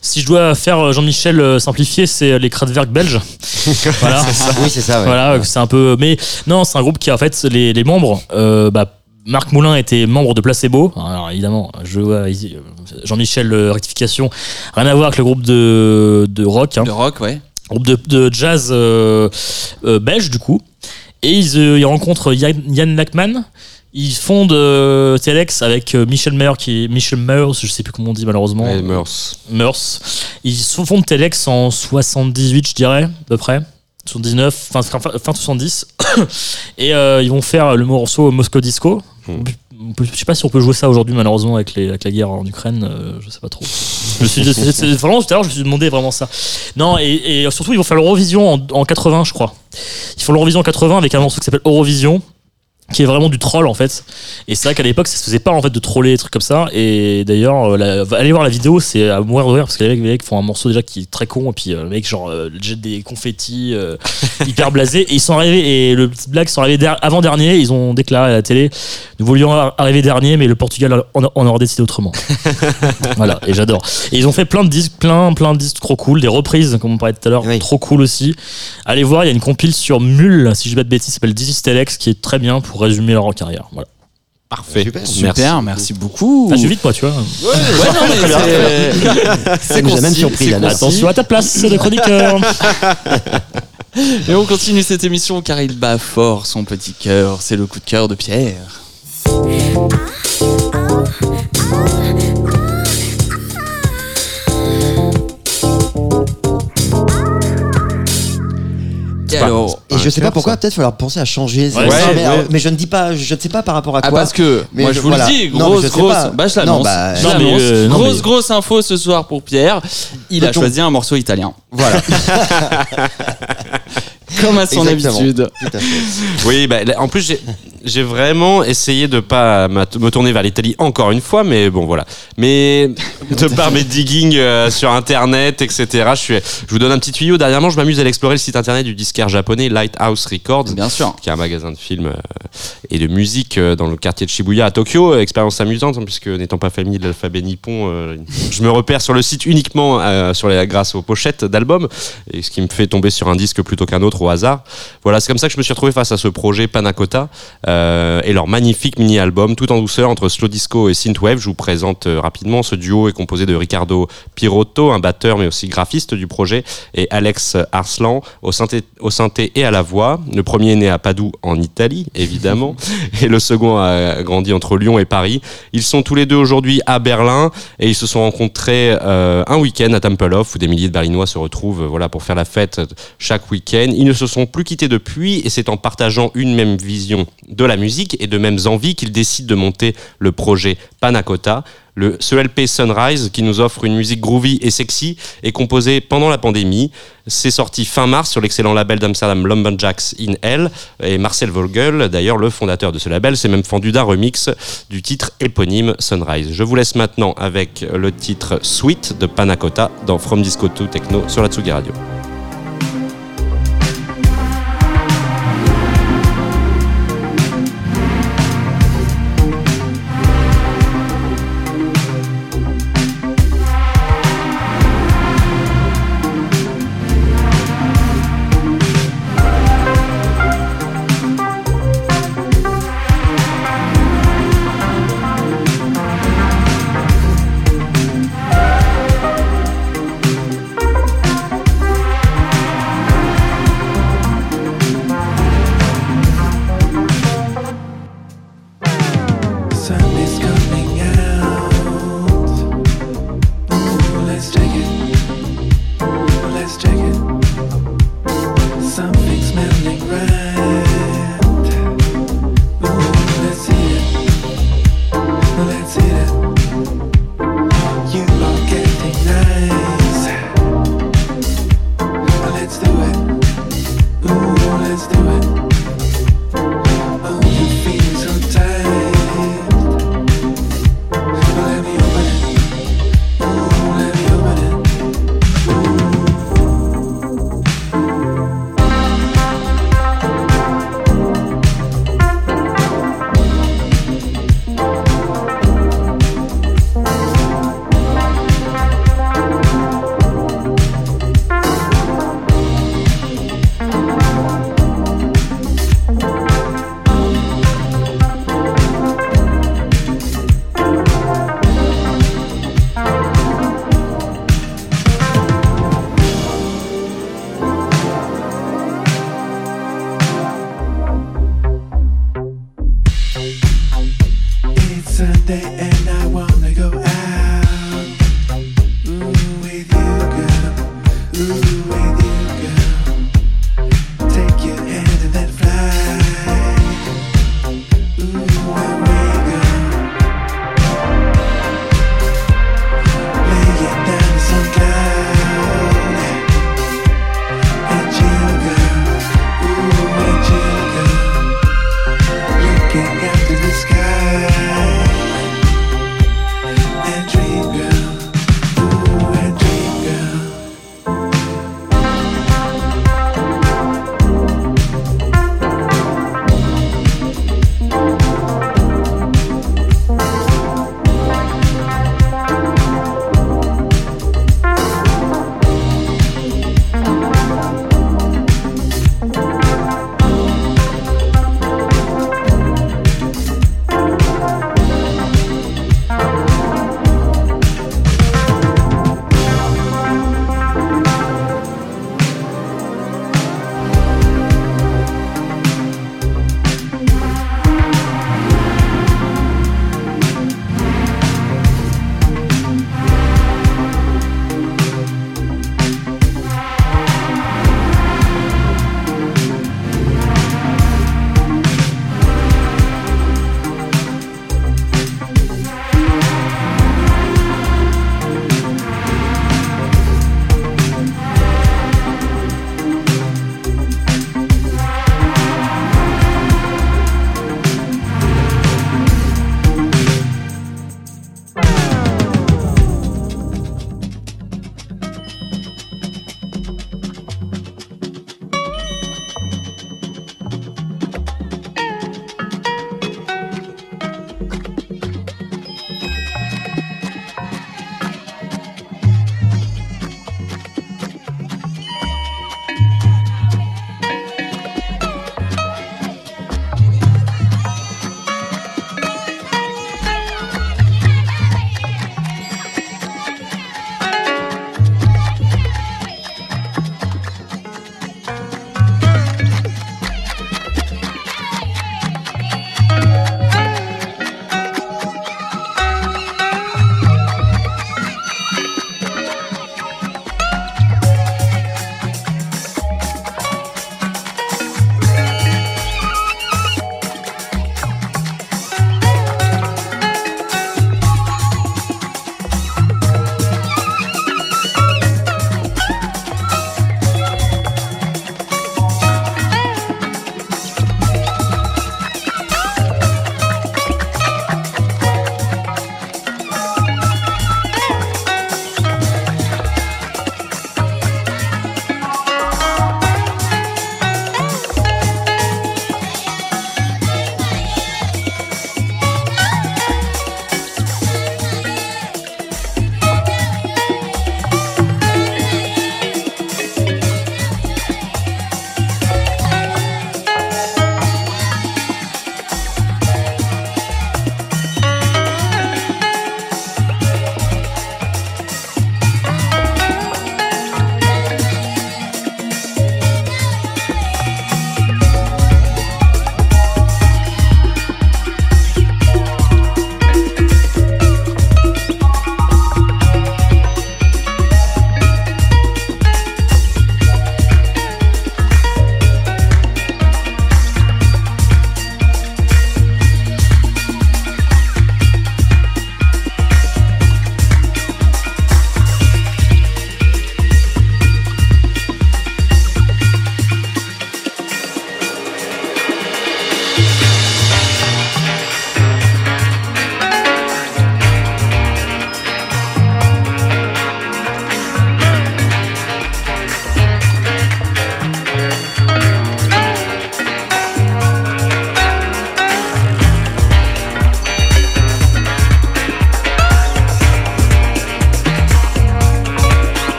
si je dois faire Jean-Michel euh, simplifié, c'est les Kraftwerk belges. voilà. Oui, c'est ça, ouais. Voilà, c'est un peu. Mais non, c'est un groupe qui, en fait, les, les membres. euh, bah, Marc Moulin était membre de Placebo. Alors évidemment, je vois ici, euh, Jean-Michel euh, rectification, rien à voir avec le groupe de, de rock. hein. De rock, ouais. Groupe de, de jazz euh, euh, belge du coup. Et ils, euh, ils rencontrent Yann, Yann Lackman. Ils fondent euh, Telex avec euh, Michel Meyer qui est Michel Meurs, je sais plus comment on dit malheureusement. Ouais, Meurs. Meurs. Ils fondent Telex en 78, je dirais, à peu près. 79, fin, fin, fin 70. Et euh, ils vont faire le morceau Moscow Disco. Hmm. Peut- Je sais pas si on peut jouer ça aujourd'hui, malheureusement, avec, la guerre en Ukraine. euh, je sais pas trop. Je vraiment, tout à l'heure, je me suis demandé vraiment ça. Non, et, et surtout, ils vont faire l'Eurovision en, en 80, je crois. Ils font l'Eurovision en 80 avec un morceau qui s'appelle Eurovision. Qui est vraiment du troll en fait. Et c'est vrai qu'à l'époque, ça se faisait pas en fait de troller des trucs comme ça. Et d'ailleurs, euh, allez voir la vidéo, c'est à mourir de rire parce que les mecs, font un morceau déjà qui est très con et puis euh, le mec genre euh, jette des confettis euh, hyper blasés. Et ils sont arrivés et le petit blague ils sont arrivés der- avant dernier. Ils ont déclaré à la télé, nous voulions ar- arriver dernier, mais le Portugal en, en aurait décidé autrement. voilà. Et j'adore. Et ils ont fait plein de disques, plein plein de disques trop cool, des reprises comme on parlait tout à l'heure, trop cool aussi. Allez voir, il y a une compile sur Mule, si je dis pas de bêtises, s'appelle This is Telex, qui est très bien pour résumer leur carrière. Voilà. Parfait. Super, merci beaucoup. Ah, j'ai vite, moi, tu vois. Ouais, non, mais Très bien. c'est- Ça nous a même surpris, là. Attention à ta place de chroniqueur. Et on continue cette émission car il bat fort son petit cœur. C'est le coup de cœur de Pierre. Et alors, Et je sais pas pourquoi, peut-être falloir penser à changer. Ouais, mais, ouais, mais, ouais. mais je ne dis pas, je ne sais pas par rapport à Ah quoi. parce que Mais moi je vous voilà. le dis, grosse grosse, bah je Non, l'annonce, bah, euh, grosse mais- grosse info ce soir pour Pierre. Il a choisi un morceau italien. Voilà. Comme à son Exactement. habitude. Tout à fait. Oui, bah, en plus, j'ai- j'ai vraiment essayé de pas me tourner vers l'Italie encore une fois, mais bon, voilà. Mais de par mes digging euh, sur Internet, etc., je, suis, je vous donne un petit tuyau. Dernièrement, je m'amuse à explorer le site internet du disquaire japonais Lighthouse Records, Bien sûr. qui est un magasin de films euh, et de musique euh, dans le quartier de Shibuya à Tokyo. Expérience amusante, hein, puisque n'étant pas familier de l'alphabet nippon, euh, je me repère sur le site uniquement euh, sur les, grâce aux pochettes d'albums, et ce qui me fait tomber sur un disque plutôt qu'un autre au hasard. Voilà, c'est comme ça que je me suis retrouvé face à ce projet Panacota euh, et leur magnifique mini-album, tout en douceur entre slow disco et synthwave. Je vous présente euh, rapidement. Ce duo est composé de Ricardo Pirotto, un batteur mais aussi graphiste du projet, et Alex Arslan au synthé, au synthé et à la voix. Le premier est né à Padoue en Italie, évidemment, et le second a grandi entre Lyon et Paris. Ils sont tous les deux aujourd'hui à Berlin et ils se sont rencontrés euh, un week-end à Tempelhof où des milliers de Berlinois se retrouvent euh, voilà, pour faire la fête chaque week-end. Ils ne se sont plus quittés depuis et c'est en partageant une même vision de la musique et de mêmes envies qu'ils décident de monter le projet Panacota. Le, ce LP Sunrise, qui nous offre une musique groovy et sexy, est composé pendant la pandémie. C'est sorti fin mars sur l'excellent label d'Amsterdam Lumberjacks in Hell. Et Marcel Vogel, d'ailleurs le fondateur de ce label, s'est même fendu d'un remix du titre éponyme Sunrise. Je vous laisse maintenant avec le titre Sweet de Panacota dans From Disco to Techno sur la Tsugi Radio.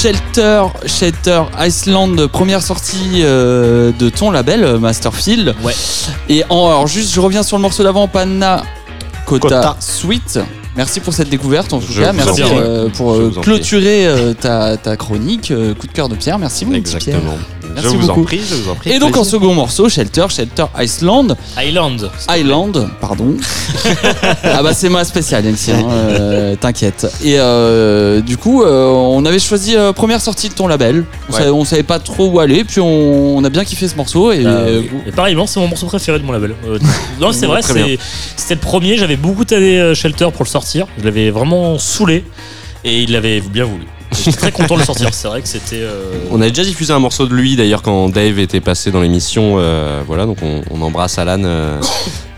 Shelter, Shelter Iceland, première sortie euh, de ton label euh, Masterfield. Ouais. Et en, alors juste, je reviens sur le morceau d'avant, Panna Kota, Kota. Sweet. Merci pour cette découverte en tout cas. Merci euh, pour euh, clôturer euh, ta, ta chronique. Euh, coup de cœur de Pierre. Merci mon petit Pierre. Exactement. Merci je vous beaucoup. en prie, je vous en prie. Et donc en second morceau, Shelter, Shelter Iceland. Island. Island, pardon. ah bah c'est ma spéciale ici, hein, euh, t'inquiète. Et euh, du coup, euh, on avait choisi euh, première sortie de ton label. On, Ouais. savait, on savait pas trop où aller, puis on, on a bien kiffé ce morceau. Et, Ah, euh. Et pareillement, c'est mon morceau préféré de mon label. Euh, non, c'est vrai, c'était le premier. J'avais beaucoup tanné Shelter pour le sortir. Je l'avais vraiment saoulé et il l'avait bien voulu. J'étais très content de le sortir. C'est vrai que c'était. euh, On avait déjà diffusé un morceau de lui d'ailleurs quand Dave était passé dans l'émission. euh, voilà, donc on, on embrasse Alan. euh,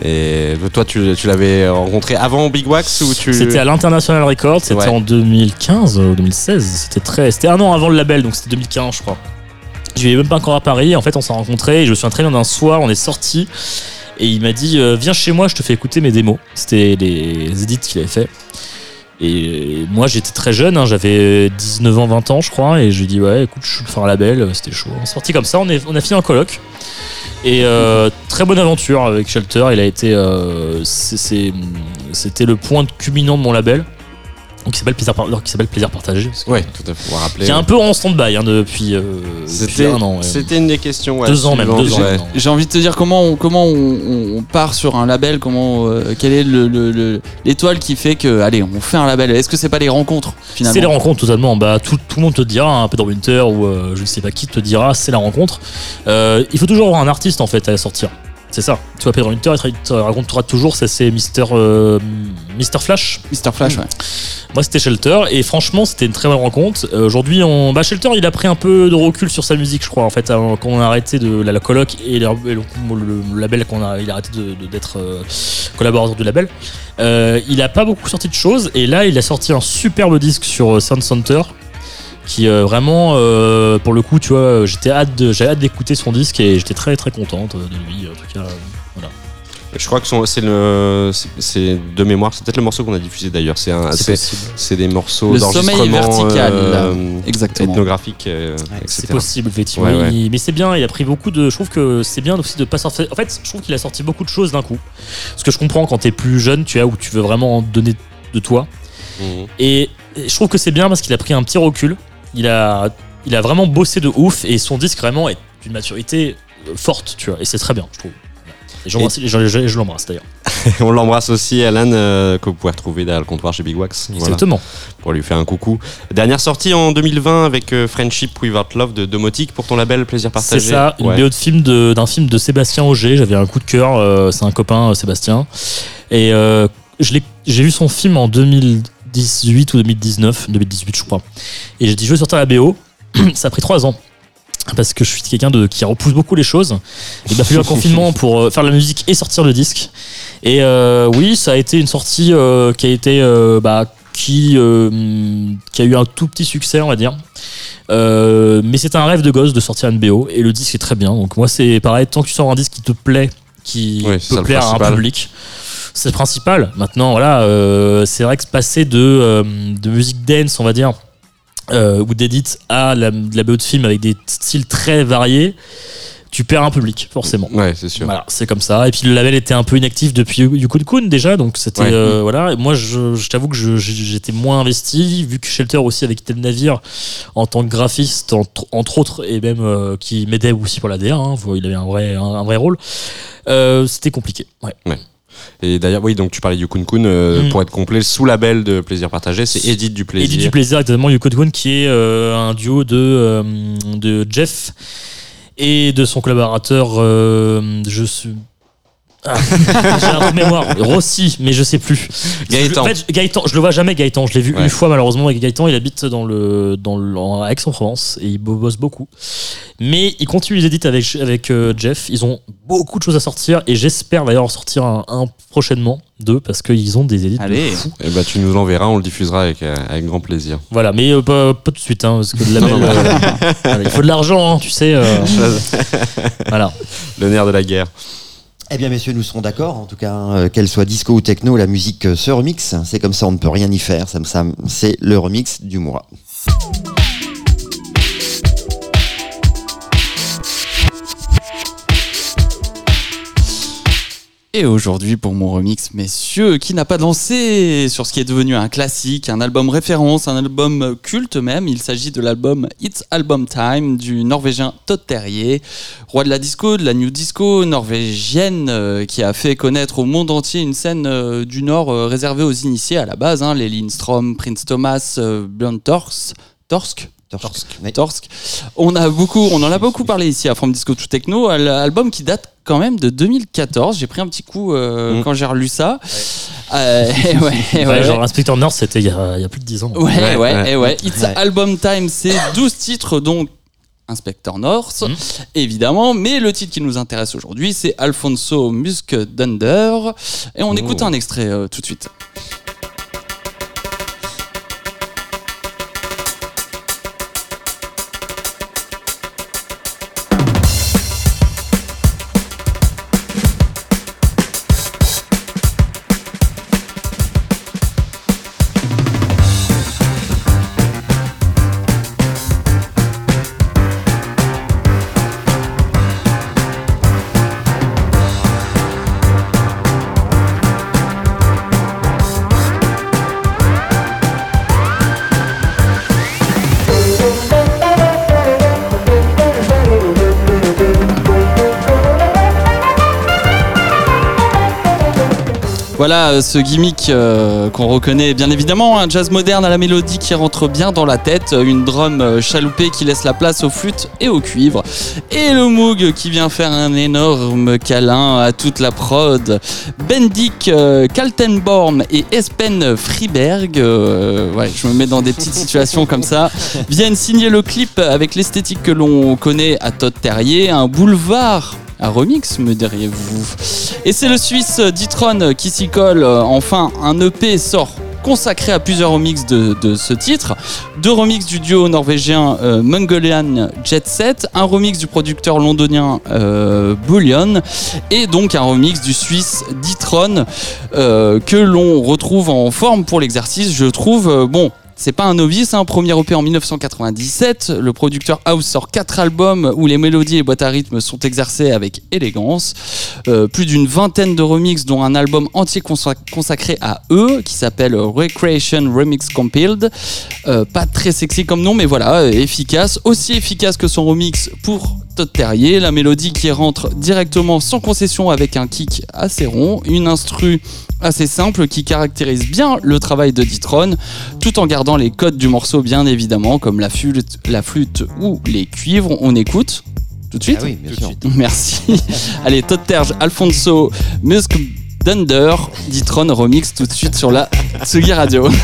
et toi, tu, tu l'avais rencontré avant Big Wax ou tu C'était à l'International Records, c'était Ouais. en 2015 ou 2016. C'était très, c'était un an avant le label, donc c'était 2015, je crois. Je vivais même pas encore à Paris. En fait, on s'est rencontrés. Et je me souviens très bien d'un soir, on est sortis et il m'a dit euh, Viens chez moi, je te fais écouter mes démos. C'était les édits qu'il avait fait. Et moi, j'étais très jeune, hein, j'avais 19 ans, 20 ans, je crois. Et je lui ai dit Ouais, écoute, je veux faire un label. C'était chaud. On est sorti comme ça, on, a fini en coloc. Et euh, très bonne aventure avec Shelter. Il a été, euh, c'était le point culminant de mon label, qui s'appelle Plaisir, Par- qui s'appelle Plaisir Partagé, parce que- Ouais, tout à fait. Rappeler. qui est un peu en stand-by hein, depuis, euh, depuis C'était un an. ouais. c'était une des questions. ouais, Deux ans même, suivantes, deux ans. ouais. maintenant. j'ai envie de te dire comment on, comment on, part sur un label, comment euh, quelle est le- le- le- l'étoile qui fait que allez on fait un label. Est-ce que c'est pas les rencontres finalement? C'est les rencontres totalement. Bah, tout, tout le monde te dira, hein, Pedro Winter ou euh, je ne sais pas qui te dira, c'est la rencontre. Euh, il faut toujours avoir un artiste en fait à sortir. C'est ça. Tu vois, Pedro Winter, il te- racontera toujours, ça c'est Mister, euh, Mister Flash. Mister Flash, ouais. Moi, c'était Shelter et franchement, c'était une très bonne rencontre. Euh, Aujourd'hui, on... bah, Shelter, il a pris un peu de recul sur sa musique, je crois. En fait, avant- quand on a arrêté de la, la coloc et, le, et le- le label, qu'on a, il a arrêté de- de- d'être euh, collaborateur du label, euh, il a pas beaucoup sorti de choses. Et là, il a sorti un superbe disque sur Sound Center qui euh, vraiment, euh, pour le coup, tu vois, j'étais hâte de, j'avais hâte d'écouter son disque et j'étais très très contente de lui. En tout cas, euh, voilà. Je crois que c'est le, c'est- de mémoire. C'est peut-être le morceau qu'on a diffusé d'ailleurs. C'est un, C'est des morceaux d'enregistrement vertical, euh, Exactement. ethnographiques, euh, C'est possible, effectivement. Ouais, ouais. Il- mais c'est bien, il a pris beaucoup de. Je trouve que c'est bien aussi de pas sortir. En fait, je trouve qu'il a sorti beaucoup de choses d'un coup. Parce que je comprends quand t'es plus jeune, tu vois, où tu veux vraiment donner de toi. Mhm. Et et je trouve que c'est bien parce qu'il a pris un petit recul. Il a, il a vraiment bossé de ouf et son disque vraiment est d'une maturité euh, forte, tu vois. Et c'est très bien, je trouve. Et j'embrasse- je, je- je l'embrasse d'ailleurs. On l'embrasse aussi, Alan, euh, que vous pouvez retrouver derrière le comptoir chez Big Wax. Voilà, Exactement. pour lui faire un coucou. Dernière sortie en 2020 avec euh, Friendship Without Love de Domotique pour ton label Plaisir C'est Partagé. ça, une Ouais. BO de film de- d'un film de Sébastien Auger. J'avais un coup de cœur, euh, c'est un copain, euh, Sébastien. Et euh, je l'ai- j'ai vu son film en 2018 ou 2019, 2018 je crois. Et j'ai dit je veux sortir la BO. Ça a pris trois ans. Parce que je suis quelqu'un de qui repousse beaucoup les choses. Il m'a fallu un confinement pour euh, faire la musique et sortir le disque. Et euh, oui, ça a été une sortie euh, qui a été euh, bah, qui, qui a eu un tout petit succès, on va dire. Mais c'est un rêve de gosse de sortir une BO et le disque est très bien. Donc moi c'est pareil, tant que tu sors un disque qui te plaît, qui ça peut plaire à un public, c'est le principal. Maintenant voilà, c'est vrai que passer de, de musique dance, on va dire, euh, ou d'édit à la, de la BO de film avec des styles très variés, tu perds un public forcément. Ouais, c'est sûr. Voilà, c'est comme ça. Et puis le label était un peu inactif depuis Yukon Kun déjà, donc c'était Ouais. euh, voilà. Et moi, je, je t'avoue que je- j'étais moins investi, vu que Shelter aussi avait quitté le navire en tant que graphiste, entre, entre autres, et même euh, qui m'aidait aussi pour la DR. hein. il avait un vrai, un, un vrai rôle. Euh, c'était compliqué. Ouais. Et d'ailleurs, oui, donc tu parlais du Kun Kun, euh, Mm. pour être complet, sous label de Plaisir Partagé, c'est Edith du Plaisir. Eddie du plaisir, exactement. Yukon Kun, qui est euh, un duo de euh, de Jeff et de son collaborateur. je suis Ah, j'ai un trou de mémoire. Rossi, mais je sais plus. Gaëtan. Je, en fait, Gaëtan, je le vois jamais Gaëtan. Je l'ai vu Ouais. une fois malheureusement avec Gaëtan. Il habite dans le dans le, en- à Aix-en-Provence et il bo- bosse beaucoup. Mais il continue les édits avec avec euh, Jeff. Ils ont beaucoup de choses à sortir et j'espère d'ailleurs en sortir un, un prochainement deux parce qu'ils ont des édits. de Allez. fou. Eh ben, tu nous l'enverras, on le diffusera avec, euh, avec grand plaisir. Voilà, mais euh, pas, pas tout de suite, hein, parce que Non, non, euh, voilà, il faut de l'argent, hein, tu sais. euh, voilà. Le nerf de la guerre. Eh bien, messieurs, nous serons d'accord. En tout cas, euh, qu'elle soit disco ou techno, la musique euh, se remix. C'est comme ça, on ne peut rien y faire. C'est le remix du mois. Et aujourd'hui, pour mon remix, messieurs, qui n'a pas dansé sur ce qui est devenu un classique, un album référence, un album culte même, il s'agit de l'album It's Album Time du norvégien Todd Terje, roi de la disco, de la new disco norvégienne, euh, qui a fait connaître au monde entier une scène euh, du Nord euh, réservée aux initiés à la base, hein, les Lindstrom, Prince Thomas, Björn Torsk Torsk. On a beaucoup, on en a beaucoup parlé ici à From Disco to Techno, al- album qui date quand même de 2014. J'ai pris un petit coup euh, Mm. quand j'ai relu ça. Euh, et ouais, et Ouais, ouais, genre Inspector Nord, c'était il y, a, il y a plus de 10 ans. ouais, ouais, ouais. et ouais. It's Ouais. Album Time, c'est 12 titres, donc Inspector North, Mm. évidemment. Mais le titre qui nous intéresse aujourd'hui, c'est Alfonso Musk Dunder. Et on écoute un extrait euh, tout de suite. Voilà euh, ce gimmick euh, qu'on reconnaît bien évidemment, un jazz moderne à la mélodie qui rentre bien dans la tête, euh, une drum chaloupée qui laisse la place aux flûtes et au cuivre, et le Moog qui vient faire un énorme câlin à toute la prod. Bendik Kaltenborn et Espen Friberg, ouais, je me mets dans des petites situations comme ça, viennent signer le clip avec l'esthétique que l'on connaît à Todd Terrier, un boulevard un remix, me diriez-vous. Et c'est le Suisse Ditron qui s'y colle. Enfin, un EP sort consacré à plusieurs remixes de, ce titre. Deux remixes du duo norvégien euh, Mongolian Jet Set, un remix du producteur londonien euh, Bullion, et donc un remix du Suisse Ditron euh, que l'on retrouve en forme pour l'exercice. Je trouve, euh, bon, c'est pas un novice, un premier EP en 1997. Le producteur House sort quatre albums où les mélodies et boîtes à rythme sont exercées avec élégance. Euh, plus d'une vingtaine de remixes, dont un album entier consa- consacré à eux, qui s'appelle Recreation Remix Compiled. Euh, pas très sexy comme nom, mais voilà, euh, efficace. Aussi efficace que son remix pour Todd Terrier. La mélodie qui rentre directement sans concession avec un kick assez rond, une instru assez simple qui caractérise bien le travail de Ditron, tout en gardant les codes du morceau bien évidemment, comme la flûte, la flûte ou les cuivres. On écoute tout de suite Ah oui, bien sûr. Merci. Allez, Todd Terge, Alfonso, Musk Dunder, Ditron remix tout de suite sur la Tsugi Radio.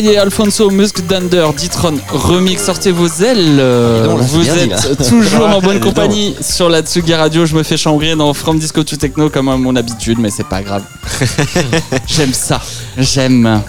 Terrier, Alfonso Musk Dunder, Ditron, remix, sortez vos ailes. Là, Vous dit, êtes toujours en bonne compagnie sur la Tsugi Radio. Je me fais chambrer dans From Disco to Techno comme à mon habitude, mais c'est pas grave. J'aime ça. J'aime.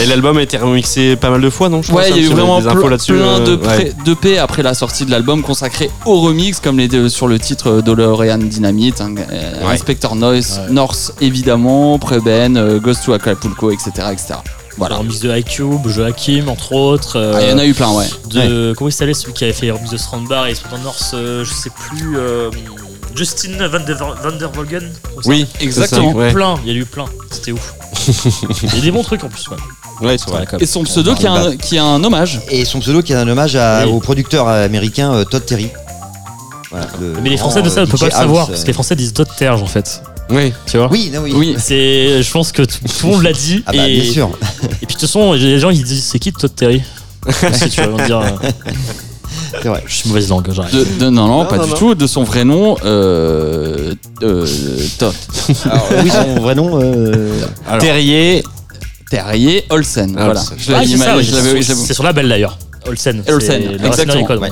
Et l'album a été remixé pas mal de fois, non je Ouais, pense, il y a hein, eu vraiment des infos là-dessus, plein de, euh, pré- ouais. de P après la sortie de l'album consacré au remix, comme les deux sur le titre DeLorean Dynamite, hein, euh, Ouais. Inspector Noise, Ouais. North évidemment, Preben, euh, Ghost to Acapulco, etc. etc. Voilà. Remix de iCube, Joachim, entre autres. euh, Ah, Il y en a eu plein, ouais. de comment il s'appelait celui qui avait fait remix de Strandbar et Spot North, euh, je sais plus. euh, Justin Van der, Van der Volgen. Oui, exactement. Il y a eu plein, il y a eu plein, c'était ouf. il y a des bons trucs en plus, ouais. Ouais, c'est vrai. Et son pseudo qui a, un, qui a un hommage. Et son pseudo qui est un hommage à- Oui. au producteur américain euh, Todd Terry. Voilà, le Mais les Français de ça ne peuvent pas le savoir, House, parce que les Français disent Todd Terge en fait. Oui. Tu vois Oui, non, oui. Oui. C'est, je pense que tout, tout le monde l'a dit. Ah bah et, bien sûr. et puis de toute façon, les gens ils disent c'est qui Todd Terry? Si tu vas me dire, euh, C'est vrai. je suis mauvaise langue, j'arrête. De, de- non, non, Non, pas non, du non. tout. De son vrai nom, euh, euh, Todd. Alors, oui, son vrai nom. euh, Alors, Terrier. Terrier Olsen. Ah, voilà. Olsen. Je Ah, l'avais c'est ça, je l'avais- l'avais- sur la belle d'ailleurs. Olsen. c'est Olsen, le exactement, ouais. ouais.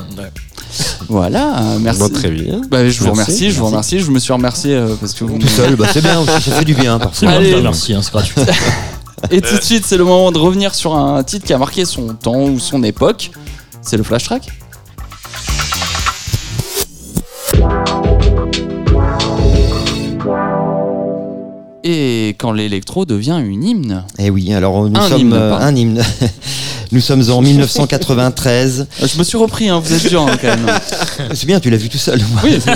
Voilà, euh, merci. Bon, très bien. Bah, je vous Merci, remercie, je vous remercie. Je me suis remercié euh, parce que vous tout seul, bah, c'est bien aussi, ça fait du bien. Allez. merci, hein, c'est gratuit. Et tout de suite, c'est le moment de revenir sur un titre qui a marqué son temps ou son époque. C'est le flash track. Et quand l'électro devient une hymne. Eh oui, alors nous Un sommes hymne, euh, un hymne. Nous sommes en 1993. Euh, Je me suis repris, hein, vous êtes dur hein, quand même. C'est bien, tu l'as vu tout seul. Oui,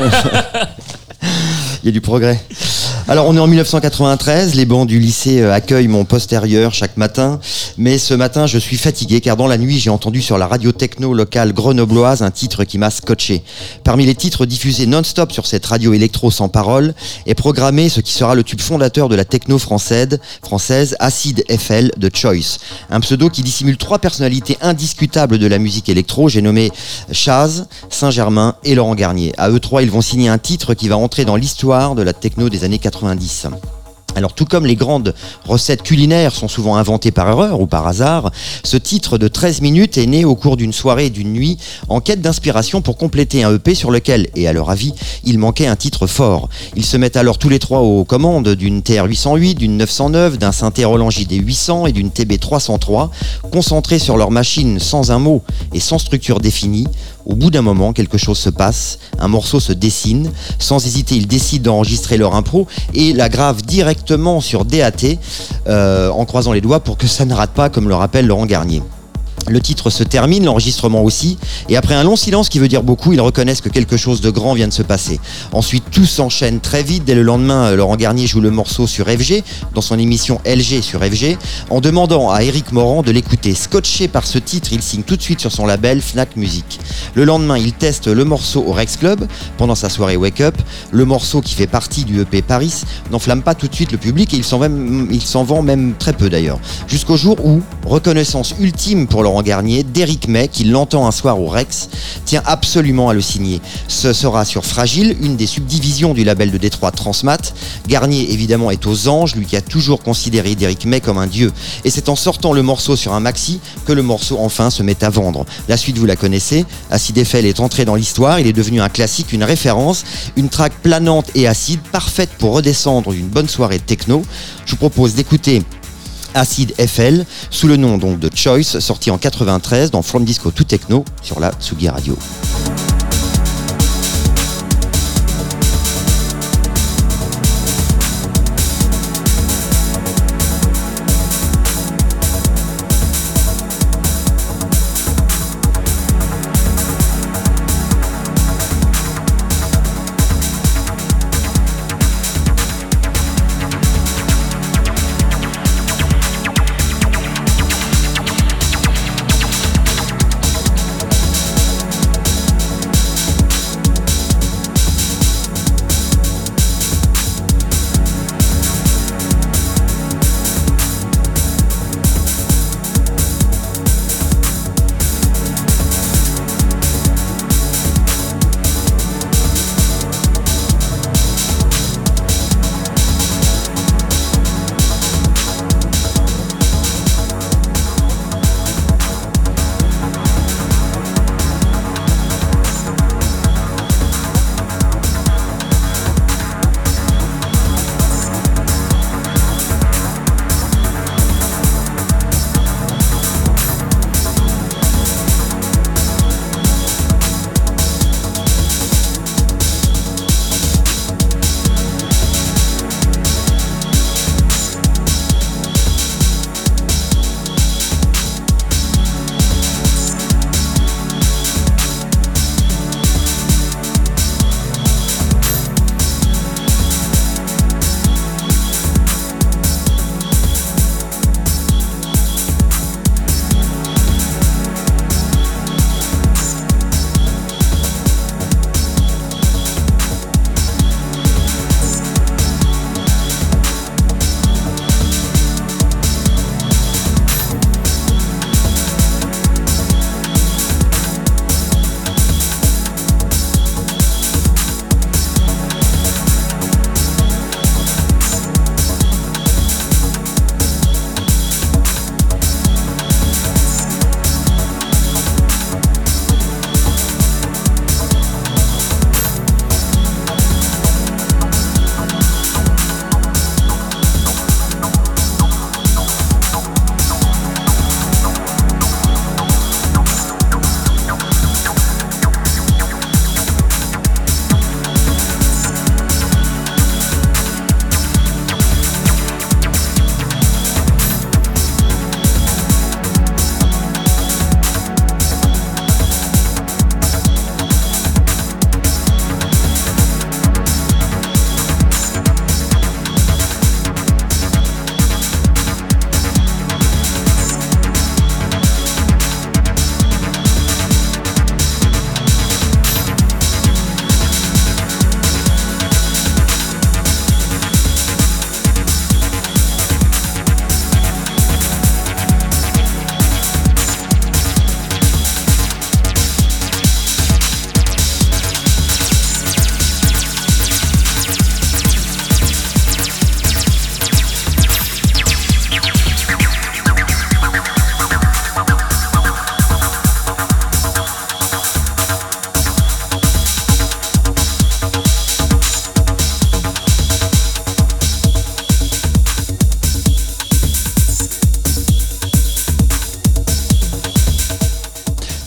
Il y a du progrès. Alors on est en 1993, les bancs du lycée euh, accueillent mon postérieur chaque matin, mais ce matin je suis fatigué car dans la nuit j'ai entendu sur la radio techno locale grenobloise un titre qui m'a scotché. Parmi les titres diffusés non-stop sur cette radio électro sans parole est programmé ce qui sera le tube fondateur de la techno française, française Acid FL de Choice. Un pseudo qui dissimule trois personnalités indiscutables de la musique électro, j'ai nommé Chaz, Saint-Germain et Laurent Garnier. À eux trois, ils vont signer un titre qui va entrer dans l'histoire de la techno des années 90. Alors tout comme les grandes recettes culinaires sont souvent inventées par erreur ou par hasard, ce titre de 13 minutes est né au cours d'une soirée et d'une nuit en quête d'inspiration pour compléter un EP sur lequel, et à leur avis, il manquait un titre fort. Ils se mettent alors tous les trois aux commandes d'une TR-808, d'une 909, d'un synthé Roland JD-800 et d'une TB-303, concentrés sur leur machine sans un mot et sans structure définie. Au bout d'un moment, quelque chose se passe, un morceau se dessine. Sans hésiter, ils décident d'enregistrer leur impro et la gravent directement sur DAT euh, en croisant les doigts pour que ça ne rate pas, comme le rappelle Laurent Garnier. Le titre se termine, l'enregistrement aussi, et après un long silence qui veut dire beaucoup, ils reconnaissent que quelque chose de grand vient de se passer. Ensuite, tout s'enchaîne très vite. Dès le lendemain, euh, Laurent Garnier joue le morceau sur FG, dans son émission LG sur FG, en demandant à Eric Morand de l'écouter. Scotché par ce titre, il signe tout de suite sur son label Fnac Music. Le lendemain, il teste le morceau au Rex Club, pendant sa soirée Wake Up. Le morceau qui fait partie du EP Paris n'enflamme pas tout de suite le public et il s'en vend même très peu d'ailleurs. Jusqu'au jour où, reconnaissance ultime pour Laurent Garnier, Derrick May, qui l'entend un soir au Rex, tient absolument à le signer. Ce sera sur Fragile, une des subdivisions du label de Détroit Transmat. Garnier, évidemment, est aux anges, lui qui a toujours considéré Derrick May comme un dieu. Et c'est en sortant le morceau sur un maxi que le morceau enfin se met à vendre. La suite, vous la connaissez. Acid Eiffel est entré dans l'histoire, il est devenu un classique, une référence, une track planante et acide, parfaite pour redescendre d'une bonne soirée techno. Je vous propose d'écouter Acid FL sous le nom donc de Choice, sorti en 93 dans From Disco to Techno sur la Tsugi Radio.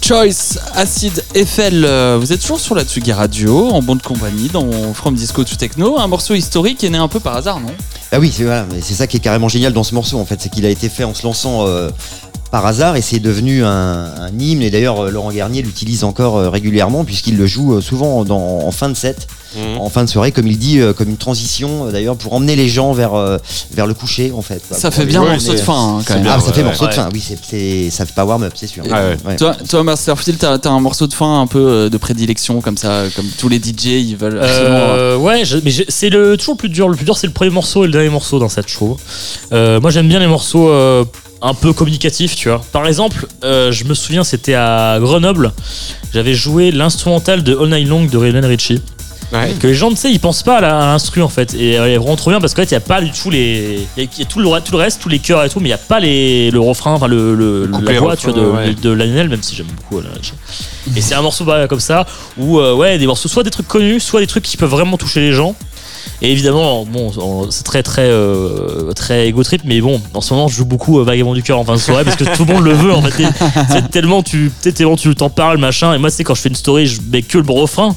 Choice, Acid Eiffel. Euh, Vous êtes toujours sur la Tsugi Radio, en bonne compagnie, dans From Disco to Techno. Un morceau historique est né un peu par hasard, non? Ah oui, c'est voilà, ça qui est carrément génial dans ce morceau en fait, c'est qu'il a été fait en se lançant euh, par hasard et c'est devenu un, un hymne. Et d'ailleurs, euh, Laurent Garnier l'utilise encore euh, régulièrement puisqu'il le joue euh, souvent dans- en fin de set, Mhm. en fin de soirée, comme il dit, comme une transition d'ailleurs pour emmener les gens vers, vers le coucher en fait. Ça fait bien morceau de fin, hein, quand même. Ah, ça fait ouais, morceau de fin, oui, c'est- ça fait pas warm-up, c'est sûr. ouais. Ouais. Toi, toi Masterfield, t'as as un morceau de fin un peu de prédilection, comme ça, comme tous les DJ, ils veulent absolument. Euh, ouais, je- mais c'est le toujours le plus dur. Le plus dur, c'est le premier morceau et le dernier morceau dans cette show. Euh, moi, j'aime bien les morceaux euh, un peu communicatifs, tu vois. Par exemple, euh, je me souviens, c'était à Grenoble. J'avais joué l'instrumental de All Night Long de Lionel Richie. Ouais. Que les gens, tu sais, ils pensent pas à l'instru en fait. Et euh, il est vraiment trop bien parce qu'en fait, il y a pas du tout les. Il y a- tout le, tout le reste, tous les chœurs et tout, mais il y a pas les, le refrain, enfin le, la voix, tu vois, de, ouais. de Lionel, même si j'aime beaucoup Lionel Richie. Et c'est un morceau bah, comme ça où, euh, ouais, des morceaux, soit des trucs connus, soit des trucs qui peuvent vraiment toucher les gens. Et évidemment, bon, on- c'est très très euh, très ego trip, mais bon, en ce moment, je joue beaucoup euh, Vagabond du cœur en fin de soirée parce que tout le monde le veut. En fait, c'est tellement tu, tellement tu t'en parles, machin. Et moi, c'est quand je fais une story, je mets que le refrain.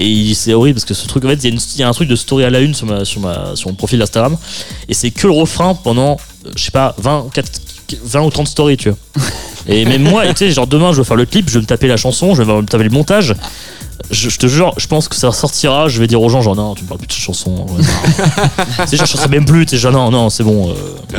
Et c'est horrible parce que ce truc, en fait, il y, a un truc de story à la une sur, ma, sur, ma, mon profil Instagram. Et c'est que le refrain pendant, euh, je sais pas, 20, 4 20 ou 30 stories, tu vois. Et même moi, tu sais, genre demain, je vais faire le clip, je vais me taper la chanson, je vais me taper le montage. Je, je te jure, je pense que ça sortira. Je vais dire aux gens, genre, non, tu me parles plus de cette chanson. Sais, genre, je même plus, tu sais, genre, non, non, c'est bon. euh,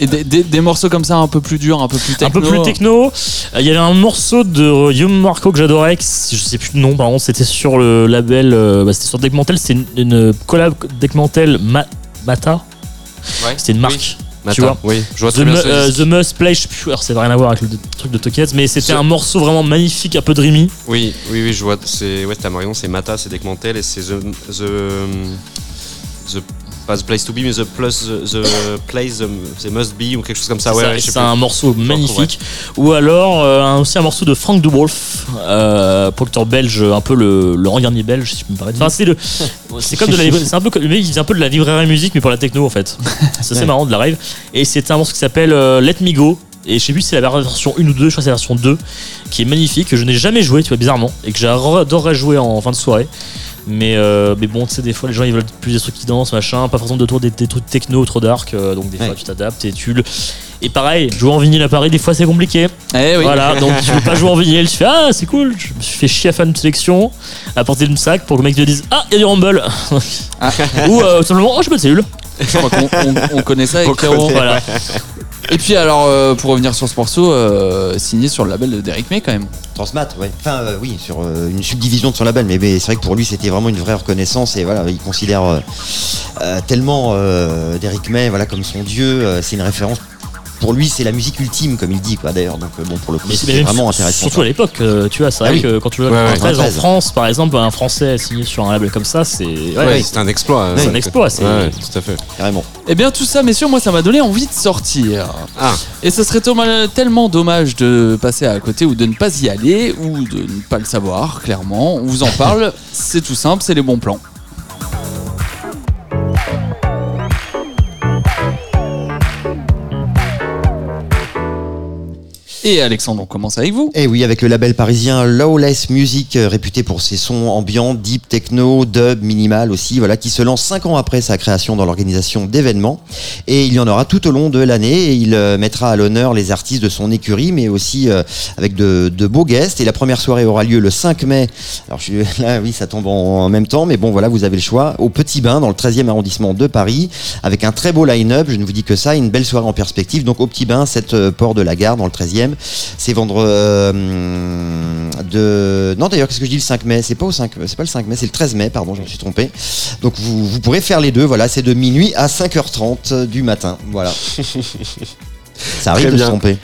Et des, des- des morceaux comme ça, un peu plus durs, un peu plus techno. un peu plus techno. Euh, Il y avait un morceau de Yum Marco que j'adorais, je sais plus le nom, par contre, c'était sur le label, euh, bah, c'était sur Deckmantel, c'était une, une collab Deckmantel Ma- Mata. Ouais. C'était une marque. Matin, vois oui, je vois The, bien ce euh. The Must Play, ça n'a rien à voir avec le truc de Tokiet, mais c'était un morceau vraiment magnifique, un peu dreamy. Oui, oui, oui, je vois. C'est ouais, t'as raison, c'est Mata, c'est Deckmantel et c'est the, the the pas the place to be, mais the plus the, place the, must be ou quelque chose comme ça. C'est Ouais, ça, ouais, c'est un morceau magnifique. Ou alors euh, aussi un morceau de Frank de Wolf, euh, producteur belge, un peu le, le Garnier belge, si je me permets. Enfin, c'est le, c'est comme de la, c'est un peu, mec, il faisait un peu de la librairie musique, mais pour la techno en fait. C'est assez marrant de la rave. Et c'est un morceau qui s'appelle euh, Let Me Go. Et je sais plus si c'est la version 1 ou 2, je crois que c'est la version 2, qui est magnifique, que je n'ai jamais joué, tu vois, bizarrement, et que j'adorerais jouer en fin de soirée. Mais, euh, mais bon, tu sais, des fois, les gens ils veulent plus des trucs qui dansent, machin, pas forcément de tour des, des trucs techno trop dark, euh, donc des fois tu t'adaptes et tu le. Et pareil, jouer en vinyle à Paris, des fois c'est compliqué. Eh oui. Voilà, donc tu veux pas jouer en vinyle, tu fais Ah, c'est cool, je me suis fait chier à faire une sélection, à porter le sac pour que le mec te dise Ah, il y a du Rumble Ou euh, tout simplement Oh, je pas de cellule Je crois qu'on on- on connaît ça avec On connaît, Voilà. Et puis alors, euh, pour revenir sur ce morceau, euh, signé sur le label de Derek May quand même. Transmat, ouais. Enfin, euh, oui, sur euh, une subdivision de son label, mais, c'est vrai que pour lui, c'était vraiment une vraie reconnaissance et voilà, il considère tellement Derrick May, voilà, comme son dieu. c'est une référence. Pour lui, c'est la musique ultime, comme il dit, quoi. D'ailleurs, donc euh, bon, pour le coup, Mais c'est vraiment intéressant. Surtout à l'époque, euh, tu vois, c'est Ah vrai oui. que quand tu vois Ouais, ouais. 93 en 93. France, par exemple, un Français signé sur un label comme ça, c'est ouais, Ouais, c'est un exploit. c'est ouais. un exploit. c'est- Ouais, tout à fait. Carrément. Eh bien tout ça, messieurs, moi ça m'a donné envie de sortir. Ah. Et ce serait tellement dommage de passer à côté ou de ne pas y aller ou de ne pas le savoir, clairement. On vous en parle, c'est tout simple, c'est les bons plans. Et Alexandre, on commence avec vous. Et Eh oui, avec le label parisien Lawless Music, euh, réputé pour ses sons ambiants, deep techno, dub, minimal aussi, voilà, qui se lance cinq ans après sa création dans l'organisation d'événements. Et il y en aura tout au long de l'année. Et il euh, mettra à l'honneur les artistes de son écurie, mais aussi euh, avec de, beaux guests. Et la première soirée aura lieu le 5 mai. Alors je là, oui, ça tombe en, même temps, mais bon, voilà, vous avez le choix. Au Petit Bain, dans le 13e arrondissement de Paris, avec un très beau line-up. Je ne vous dis que ça, une belle soirée en perspective. Donc au Petit Bain, cette port de la gare, dans le 13e. C'est vendre euh, de. Non, d'ailleurs, qu'est-ce que je dis le 5 mai? C'est pas au 5 c'est pas le 5 mai, c'est le 13 mai, pardon, je me suis trompé. Donc vous, vous pourrez faire les deux, voilà, c'est de minuit à 5h30 du matin. Voilà. Ça arrive de se tromper.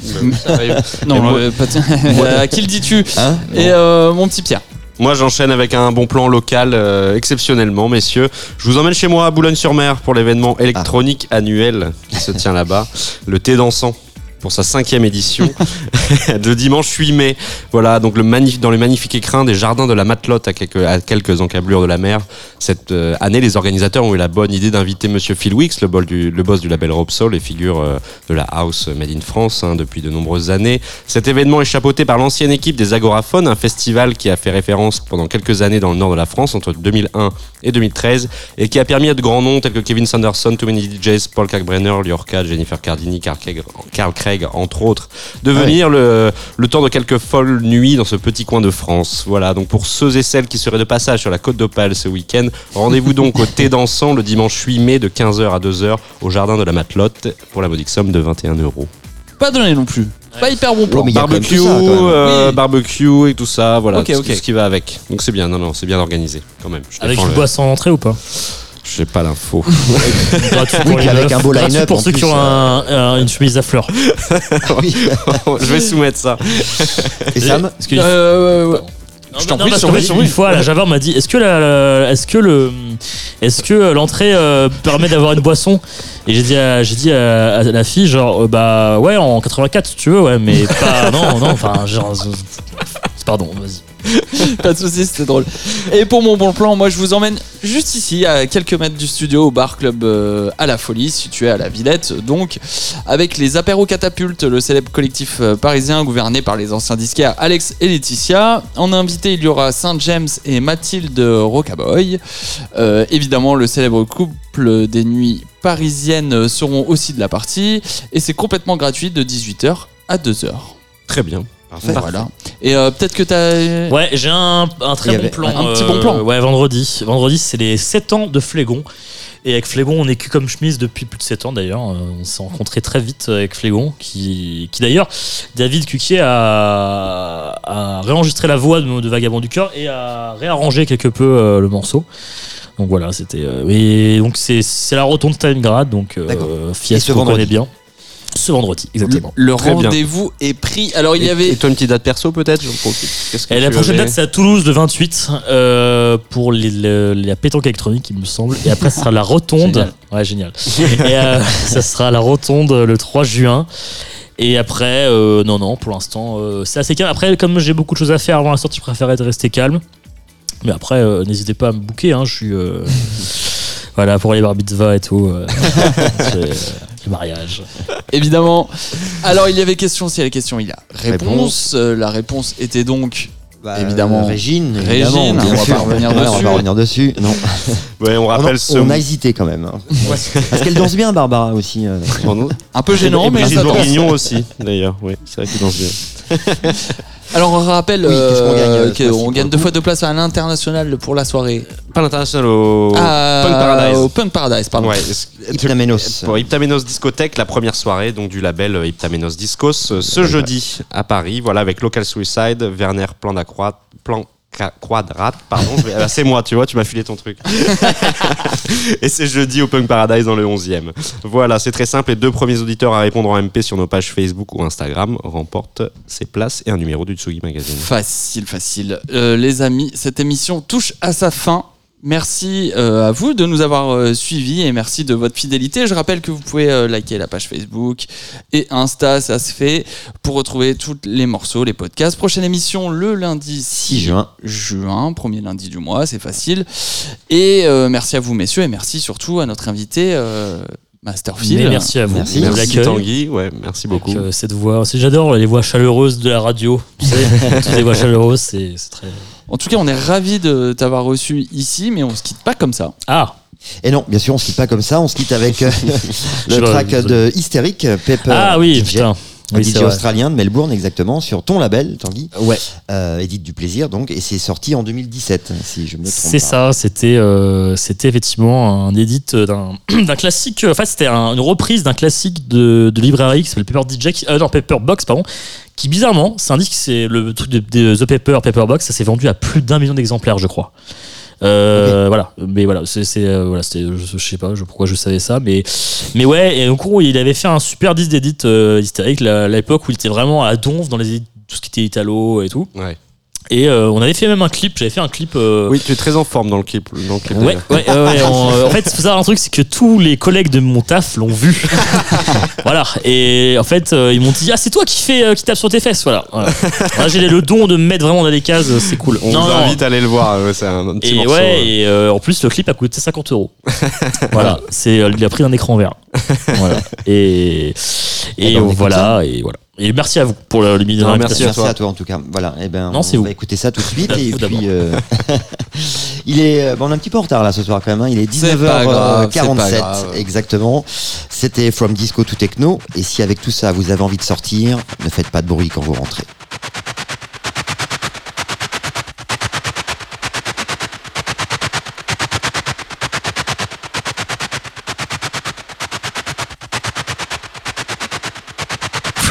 Non, moi- euh, pas tiens. à qui le dis-tu? Hein? Et euh, mon petit Pierre. Moi, j'enchaîne avec un bon plan local euh, exceptionnellement, messieurs. Je vous emmène chez moi à Boulogne-sur-Mer pour l'événement électronique annuel qui se tient là-bas, le thé dansant. Pour sa cinquième édition de dimanche 8 mai. Voilà, donc le dans les magnifiques écrins des jardins de la Matelote à quelques, à quelques encablures de la mer. Cette euh, année, les organisateurs ont eu la bonne idée d'inviter Monsieur Phil Wicks, le, le boss du label Rob Soul et figure euh, de la house Made in France hein, depuis de nombreuses années. Cet événement est chapeauté par l'ancienne équipe des Agoraphones, un festival qui a fait référence pendant quelques années dans le nord de la France entre 2001 et 2013 et qui a permis à de grands noms tels que Kevin Sanderson, Too Many DJs, Paul Kalkbrenner, Liorca, Jennifer Cardini, Carl Craig, Carl Craig, entre autres, de venir le, le temps de quelques folles nuits dans ce petit coin de France. Voilà, donc pour ceux et celles qui seraient de passage sur la côte d'Opale ce week-end, rendez-vous donc au Thé dansant le dimanche 8 mai de 15h à 2h au jardin de la Matelote pour la modique somme de 21 euros. Pas donné non plus. Pas hyper bon plan. Oh, Barbecue, ça, euh, Oui. barbecue et tout ça, voilà, Ok, tout, ok. tout ce qui va avec. Donc c'est bien, non, non, c'est bien organisé quand même. Je Avec défends une le- boisson en entrée ou pas? Je sais pas l'info. Gratuit Oui, pour les avec meufs, un beau gratuit line-up, pour ceux qui plus, ont un- un- une chemise à fleurs. Oui. je vais soumettre ça. Et Sam Parce que- Euh, ouais, ouais. Non, Je t'en prie, parce qu'en fait, une fois, la Javeur m'a dit est-ce que la, la- est-ce que le, est-ce que l'entrée euh, permet d'avoir une boisson? Et j'ai dit, à, j'ai dit à, à la fille genre euh, bah ouais en 84 si tu veux ouais mais pas non non enfin genre euh, pardon vas-y. Pas de soucis, c'était drôle. Et pour mon bon plan, moi je vous emmène juste ici, à quelques mètres du studio, au bar club euh, à la folie, situé à la Villette, donc, avec les apéros catapultes, le célèbre collectif euh, parisien gouverné par les anciens disquaires Alex et Laetitia. En invité, il y aura Saint James et Mathilde Rocaboy. Euh, évidemment, le célèbre couple des nuits parisiennes seront aussi de la partie, et c'est complètement gratuit de 18h à 2h. Très bien. Parfait. Voilà. Et euh, peut-être que t'as. Ouais j'ai un, un Il très y bon avait plan un petit bon plan. ouais vendredi vendredi c'est les 7 ans de Flégon et avec Flégon on est cul comme chemise depuis plus de 7 ans d'ailleurs Euh, on s'est rencontré très vite avec Flégon qui, qui d'ailleurs David Cuquier a, a réenregistré la voix de, de Vagabond du cœur et a réarrangé quelque peu euh, le morceau donc voilà c'était euh, et donc c'est c'est la rotonde Stalingrad donc euh, D'accord. Fiasco Et ce qu'on vendredi. connaît bien ce vendredi exactement Le rendez-vous est pris. Alors il y Et- avait. Et toi, une petite date perso peut-être Et la prochaine date, c'est à Toulouse le 28 euh, pour les, le- la pétanque électronique, il me semble. Et après, ce sera la rotonde. Génial. Ouais, génial. Et euh, ça sera la rotonde le 3 juin. Et après, euh, non, non, pour l'instant, euh, c'est assez calme. Après, comme j'ai beaucoup de choses à faire avant la sortie, je préférais de rester calme. Mais après, euh, n'hésitez pas à me booker. Hein, je suis. euh, voilà, pour les bar et tout. mariage. Évidemment. Alors il y avait question, si il y a question, il y a réponse. Réponse. Euh, la réponse était donc. Bah, Évidemment. euh, Régine, Régine, évidemment, on bien va pas revenir Ouais, dessus. On va pas revenir dessus. Non. Ouais, on On, rappelle a, ce. on a hésité quand même. hein. Parce qu'elle danse bien, Barbara aussi. euh. Un peu gênant, et mais Brigitte ça. Bourguignon aussi, d'ailleurs. Oui, c'est vrai qu'il danse bien. Alors on rappelle Oui, qu'on gagne, euh, euh, qu'on gagne deux fois deux places à l'international pour la soirée. Pas l'international au Ah, Punk Paradise. Au Punk Paradise, pardon. Ouais, Iptamenos. Pour Iptamenos Discothèque, la première soirée donc du label euh, Iptamenos Discos, ce jeudi à Paris, voilà avec Local Suicide, Werner Plan d'Accroître, Plan Quadrate, pardon, ah, c'est moi, tu vois, tu m'as filé ton truc. et c'est jeudi au Punk Paradise dans le 11e. Voilà, c'est très simple, les deux premiers auditeurs à répondre en MP sur nos pages Facebook ou Instagram remportent ces places et un numéro du Tsugi Magazine. Facile, facile. Euh, les amis, cette émission touche à sa fin. Merci euh, à vous de nous avoir euh, suivis et merci de votre fidélité. Je rappelle que vous pouvez euh, liker la page Facebook et Insta, ça se fait, pour retrouver tous les morceaux, les podcasts. Prochaine émission le lundi 6 juin. juin, premier lundi du mois, c'est facile. Et euh, merci à vous messieurs et merci surtout à notre invité euh, Masterfield. Mais merci à vous. Merci. de Merci. Tanguy, ouais, merci beaucoup. Avec, euh, cette voix. J'adore les voix chaleureuses de la radio. Tu sais, toutes les voix chaleureuses, c'est très. En tout cas, on est ravis de t'avoir reçu ici, mais on se quitte pas comme ça. Ah Et non, bien sûr, on se quitte pas comme ça. On se quitte avec euh, le track de Hystérique, Pepper. Ah oui, DJ. putain. Oui, DJ australien de Melbourne, exactement, sur ton label, Tanguy. Ouais. Euh, Édite du plaisir, donc, et c'est sorti en 2017, si je me trompe C'est ça, c'était euh, c'était effectivement un edit d'un d'un classique. En fait, c'était un- une reprise d'un classique de, de librairie qui s'appelle Paper DJ, qui- euh, non Paper Box, pardon. Qui bizarrement, c'est un disque, c'est le truc de, de The Paper, Paper Box, ça s'est vendu à plus d'un million d'exemplaires, je crois. Euh, Voilà, mais voilà, c'est euh, voilà, c'était, je, je sais pas pourquoi je savais ça, mais mais ouais, et au cours il avait fait un super disque d'édite euh, hystérique, la- à l'époque où il était vraiment à donf dans les tout ce qui était italo et tout. Ouais. Et euh, on avait fait même un clip. J'avais fait un clip. euh, Oui, tu es très en forme dans le clip. Dans le clip Ouais, ouais, ouais, on- euh, en fait, faut savoir un truc, c'est que tous les collègues de mon taf l'ont vu. voilà. Et en fait, euh, ils m'ont dit, ah, c'est toi qui fais, euh, qui tape sur tes fesses. Voilà. voilà. J'ai le don de me mettre vraiment dans des cases, c'est cool. On Non, vous non. invite à aller le voir. c'est un, petit Et morceau. ouais, et euh, en plus, le clip a coûté 50 euros. voilà. C'est, il a pris un écran vert. voilà. Et, et Eh ben, voilà, et voilà. Et merci à vous pour le, milieu Non, d'invitation. Merci à toi en tout cas. Voilà. Et ben, Non, on vous. va écouter ça tout de suite. et puis, euh, il est, euh, bon, on est un petit peu en retard là ce soir quand même. hein. Il est C'est pas grave, c'est pas 19h47 grave. exactement. C'était From Disco to Techno. Et si avec tout ça vous avez envie de sortir, ne faites pas de bruit quand vous rentrez.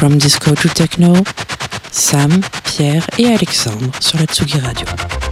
From Disco to Techno, Sam, Pierre et Alexandre sur la Tsugi Radio.